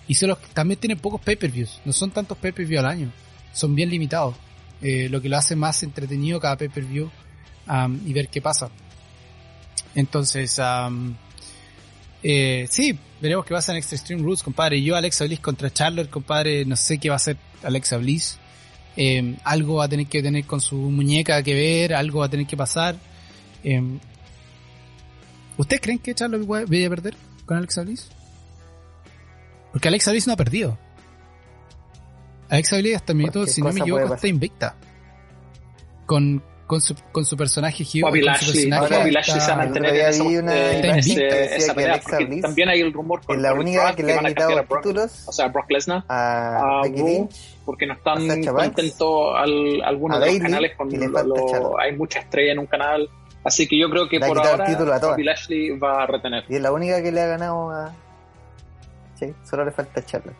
Speaker 1: Y que también tienen pocos pay-per-views. No son tantos pay-per-views al año. Son bien limitados. Eh, lo que lo hace más entretenido cada pay-per-view y ver qué pasa. Entonces, um, sí, veremos qué pasa en Extra Extreme Rules, compadre. Yo, Alexa Bliss contra Charlotte, compadre, no sé qué va a hacer Alexa Bliss. Eh, algo va a tener que tener con su muñeca que ver, algo va a tener que pasar. Eh, ¿Ustedes creen que Charlotte va- vaya a perder con Alexa Bliss? Porque Alexa Bliss no ha perdido. Alexa Bliss hasta el minuto, si no me equivoco, está invicta. Con, con, su, con su personaje Hugh.
Speaker 3: Bobby Lashley, Bobby Lashley se va a mantener en esa,
Speaker 2: una
Speaker 3: eh, ese- esa
Speaker 2: que
Speaker 3: pelea,
Speaker 2: Alexa
Speaker 3: porque
Speaker 2: Bliss
Speaker 3: también hay el rumor con
Speaker 2: la única
Speaker 3: Brock
Speaker 2: que le
Speaker 3: van
Speaker 2: ha
Speaker 3: a cambiar a
Speaker 2: quitado
Speaker 3: Brock,
Speaker 2: títulos
Speaker 3: o sea, Brock Lesnar,
Speaker 2: a
Speaker 3: a
Speaker 2: Becky
Speaker 3: Raw,
Speaker 2: Lynch.
Speaker 3: porque no están contentos al, algunos de los canales con lo- hay mucha estrella en un canal, así que yo creo que por ahora
Speaker 2: título a todas.
Speaker 3: Bobby Lashley va a retener.
Speaker 2: Y es la única que le ha ganado a. Sí, solo le falta Charlotte.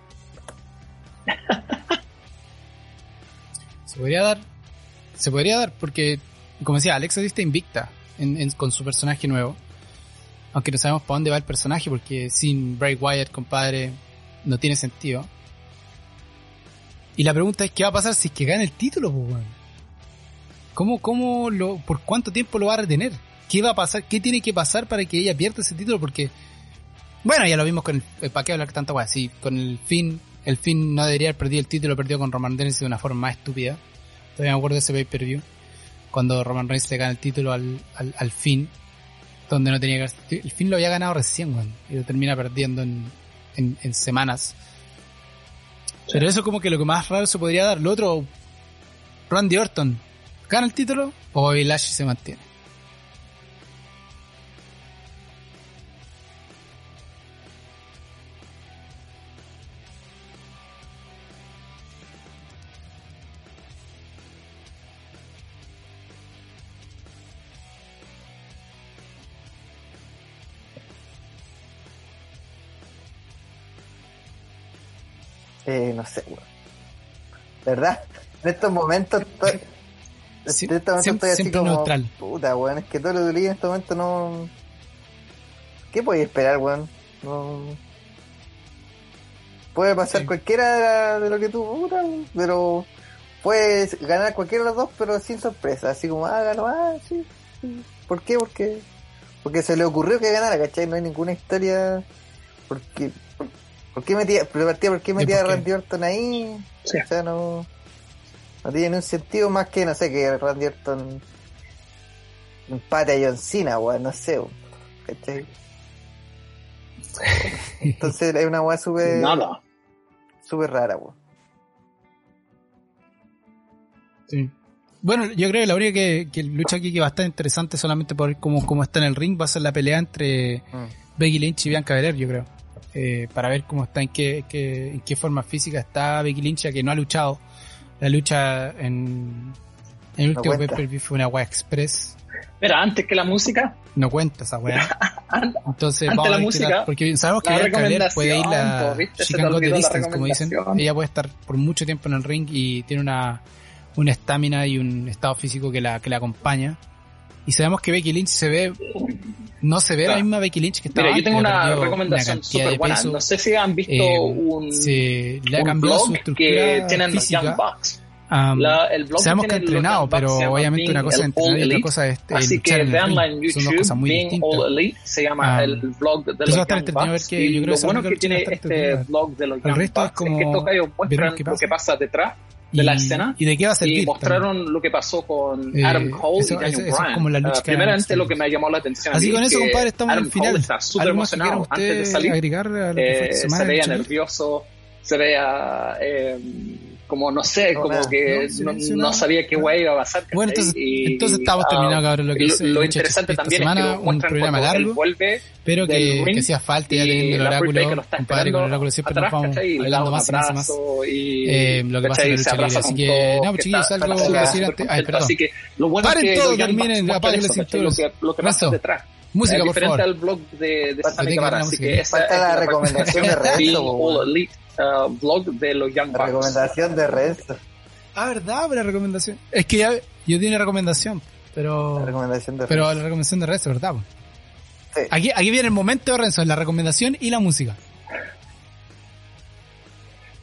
Speaker 1: Se podría dar. Se podría dar porque, como decía, Alexa está invicta en- en- con su personaje nuevo. Aunque no sabemos para dónde va el personaje porque sin Bray Wyatt, compadre, no tiene sentido. Y la pregunta es, ¿qué va a pasar si es que gana el título, pues, weón? ¿Cómo, cómo lo, por cuánto tiempo lo va a retener? ¿Qué va a pasar? ¿Qué tiene que pasar para que ella pierda ese título? Porque, bueno, ya lo vimos con el, ¿para qué hablar tanta weá? Sí, con el fin, el fin no debería haber perdido el título, perdió con Roman Reigns de una forma más estúpida. Todavía me acuerdo de ese pay-per-view. Cuando Roman Reigns le gana el título al, al, al fin. Donde no tenía que El fin lo había ganado recién, weón. Y lo termina perdiendo en, en, en semanas. Pero eso como que lo que más raro se podría dar. Lo otro, Randy Orton, ¿gana el título? O Bobby Lashley se mantiene.
Speaker 2: Eh, no sé. ¿Verdad? En estos momentos estoy.
Speaker 1: Sí, siempre-
Speaker 2: estoy así
Speaker 1: siempre
Speaker 2: como.
Speaker 1: neutral.
Speaker 2: Puta, weón. Es que todo lo que en este momento no. ¿Qué podía esperar, weón? No. Puede pasar
Speaker 1: Sí.
Speaker 2: cualquiera de lo que tú, puta, weón, pero. Puedes ganar cualquiera de los dos, pero sin sorpresa. Así como, ah, ganó, ah, sí. sí. ¿Por qué? Porque. Porque se le ocurrió que ganara, ¿cachai? No hay ninguna historia. Porque. ¿Por, por qué metía, por qué
Speaker 1: ¿Y
Speaker 2: metía a
Speaker 1: por qué?
Speaker 2: Randy Orton ahí?
Speaker 3: Sí.
Speaker 2: O sea, no. No tiene un sentido más que, no sé, que Randy Orton empate a John Cena, weón, no sé, weón, ¿cachai? Entonces es una weá súper
Speaker 3: Nada.
Speaker 2: súper rara, weón.
Speaker 1: Sí. Bueno, yo creo que la única que, que lucha aquí que va a estar interesante solamente por ver cómo, cómo está en el ring va a ser la pelea entre Becky Lynch y Bianca Belair, yo creo. Eh, para ver cómo está, en qué, qué- en qué forma física está Becky Lynch, ya que no ha luchado. La lucha en, en el
Speaker 2: No
Speaker 1: último
Speaker 2: cuenta.
Speaker 1: pay-per-view fue una weá express.
Speaker 3: Mira, antes que la música,
Speaker 1: No cuenta esa weá. Entonces
Speaker 3: Antes
Speaker 1: vamos a
Speaker 3: la
Speaker 1: qué
Speaker 3: música,
Speaker 1: tal, porque sabemos que
Speaker 3: la
Speaker 1: Bianca Belair puede ir la
Speaker 3: ¿viste? Se
Speaker 1: she
Speaker 3: te
Speaker 1: can go the
Speaker 3: olvidó la
Speaker 1: distance, como dicen. Ella puede estar por mucho tiempo en el ring y tiene una una estamina y un estado físico que la que la acompaña. Y sabemos que Becky Lynch se ve no se ve la
Speaker 3: Claro.
Speaker 1: misma Becky Lynch que estaba
Speaker 3: mira, yo tengo
Speaker 1: antes,
Speaker 3: una recomendación súper
Speaker 1: de
Speaker 3: buena. No sé si han visto
Speaker 1: Eh,
Speaker 3: un,
Speaker 1: se le ha
Speaker 3: un
Speaker 1: su
Speaker 3: blog
Speaker 1: estructura
Speaker 3: que tienen los. Young Bucks.
Speaker 1: Um,
Speaker 3: La- el blog
Speaker 1: sabemos que ha entrenado, pero obviamente una cosa es entrenar y otra cosa es eh,
Speaker 3: Así que veanla en
Speaker 1: Son dos
Speaker 3: YouTube,
Speaker 1: cosas muy distintas.
Speaker 3: All Elite, se llama el blog de los
Speaker 1: va a estar
Speaker 3: Young
Speaker 1: entretenido ver
Speaker 3: Bucks.
Speaker 1: que yo
Speaker 3: Y
Speaker 1: creo que
Speaker 3: lo bueno que tiene este blog de los
Speaker 1: El
Speaker 3: Young
Speaker 1: resto es
Speaker 3: Bucks es
Speaker 1: como
Speaker 3: que estos gallos muestran
Speaker 1: veremos qué
Speaker 3: lo que
Speaker 1: pasa
Speaker 3: detrás de la escena
Speaker 1: ¿Y de qué va a servir?
Speaker 3: y mostraron lo que pasó con
Speaker 1: Eh,
Speaker 3: Adam Cole
Speaker 1: eso-
Speaker 3: y Daniel
Speaker 1: eso- eso es
Speaker 3: Bryan.
Speaker 1: como la lucha que
Speaker 3: primeramente lo que me llamó la atención
Speaker 1: Así con
Speaker 3: es
Speaker 1: eso, compadre, estamos
Speaker 3: Adam
Speaker 1: el final.
Speaker 3: Cole está súper
Speaker 1: ¿Algo más que quiera
Speaker 3: emocionado antes de salir.
Speaker 1: agregar a lo que fue
Speaker 3: Eh, se veía nervioso, se veía eh, como no sé, como que no, sabía qué guay iba a pasar.
Speaker 1: Bueno, entonces, entonces estamos terminando, cabrón, lo que
Speaker 3: Lo, lo interesante también semana, es que
Speaker 1: un programa largo,
Speaker 3: vuelve
Speaker 1: pero que, que hacía falta ya teniendo el oráculo, compadre, con el oráculo siempre
Speaker 3: atrás,
Speaker 1: nos vamos hablando más y más y más.
Speaker 3: Y,
Speaker 1: eh, lo que pasa en la lucha libre. Así que, no, chiquillos, algo que decir antes. Ay, perdón.
Speaker 3: Así que lo bueno
Speaker 1: Paren
Speaker 3: es que
Speaker 1: todo, terminen, apaguen las cinturas.
Speaker 3: Lo que pasa detrás.
Speaker 1: Música, por favor.
Speaker 3: diferente al blog de, de Santa Cámara, así que esa
Speaker 2: Falta la recomendación de Renzo.
Speaker 3: Uh, blog de los Young
Speaker 2: La
Speaker 3: Bucks.
Speaker 2: recomendación de Renzo.
Speaker 1: Ah, verdad, pero la recomendación. Es que ya, yo tiene recomendación, pero.
Speaker 2: La recomendación de
Speaker 1: Pero
Speaker 2: Renzo.
Speaker 1: la recomendación de Renzo, ¿verdad?
Speaker 2: Sí.
Speaker 1: Aquí, aquí viene el momento de Renzo, la recomendación y la música.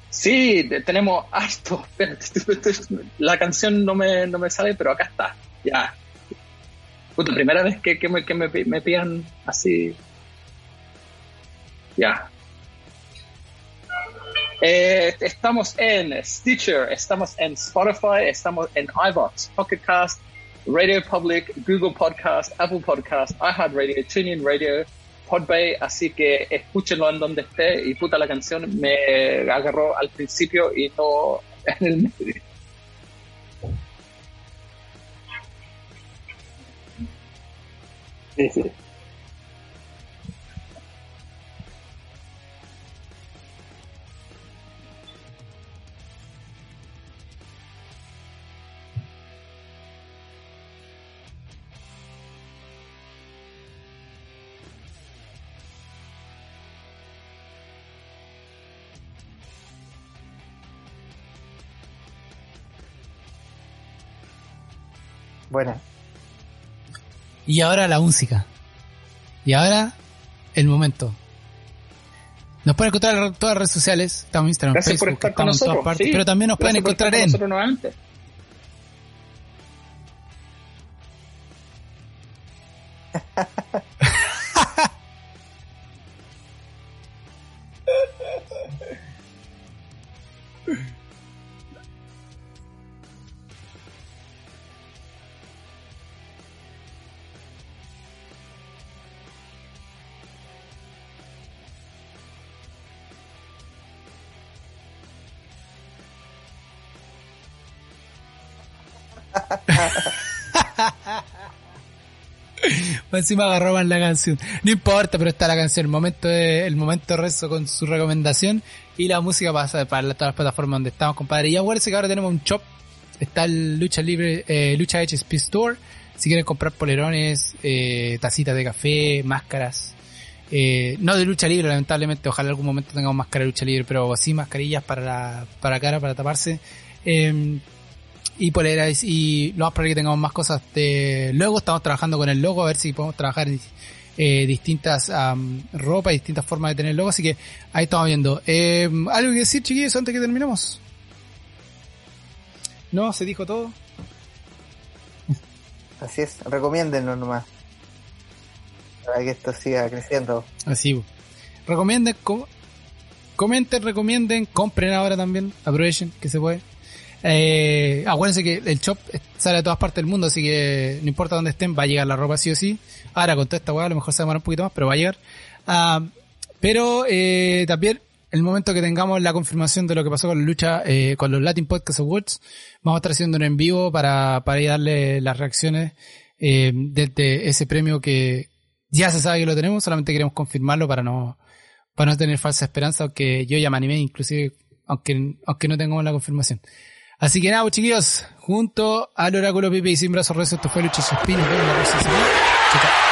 Speaker 3: Sí, tenemos harto. La canción no me, no me sale, pero acá está. Ya. Puta, primera vez que, que, me, que me, me pidan así. Ya. Eh, estamos en Stitcher, estamos en Spotify, estamos en iVoox, Pocket Cast, Radio Public, Google Podcast, Apple Podcast, iHeartRadio, TuneIn Radio, Podbay, así que escúchenlo en donde esté y puta la canción me agarró al principio y no en el medio. Sí.
Speaker 2: Buena.
Speaker 1: Y ahora la música. Y ahora el momento. Nos pueden encontrar en todas las redes sociales. Estamos en Instagram,
Speaker 3: Gracias por
Speaker 1: Facebook,
Speaker 3: estar con
Speaker 1: estamos en todas
Speaker 3: nosotros.
Speaker 1: partes.
Speaker 3: sí.
Speaker 1: pero también nos pueden
Speaker 3: Gracias
Speaker 1: encontrar en Encima agarró mal la canción. No importa, pero está la canción. El momento de, el momento rezo con su recomendación. Y la música pasa para todas las plataformas donde estamos, compadre. Y acuérdense que ahora tenemos un shop. Está el Lucha Libre, eh, Lucha HSP Store. Si quieren comprar polerones, eh, tacitas de café, máscaras. Eh, no de lucha libre, lamentablemente. Ojalá en algún momento tengamos máscara de lucha libre, pero sí mascarillas para la, para cara, para taparse. Eh, y poleras y lo más probable que tengamos más cosas de luego estamos trabajando con el logo a ver si podemos trabajar en eh, distintas am, ropas y distintas formas de tener el logo así que ahí estamos viendo. Eh, algo que decir chiquillos antes que terminemos no se dijo todo.
Speaker 2: Así es, recomiéndenlo nomás. Para que esto siga creciendo.
Speaker 1: así recomienden co- comenten recomienden compren ahora también aprovechen que se puede Eh, acuérdense que el shop sale a todas partes del mundo, así que no importa dónde estén, va a llegar la ropa sí o sí. Ahora con toda esta weá a lo mejor se demora un poquito más, pero va a llegar. Ah, pero eh, también el momento que tengamos la confirmación de lo que pasó con la lucha, eh, con los Latin Podcast Awards, vamos a estar haciendo un en vivo para, para ir darle las reacciones eh, desde ese premio que ya se sabe que lo tenemos, solamente queremos confirmarlo para no, para no tener falsa esperanza, aunque yo ya me animé, inclusive, aunque, aunque no tengamos la confirmación. Así que nada, pues, chiquillos, junto al oráculo Pipe y sin brazos rezos, esto fue Lucha Suspiro. Chao, chao.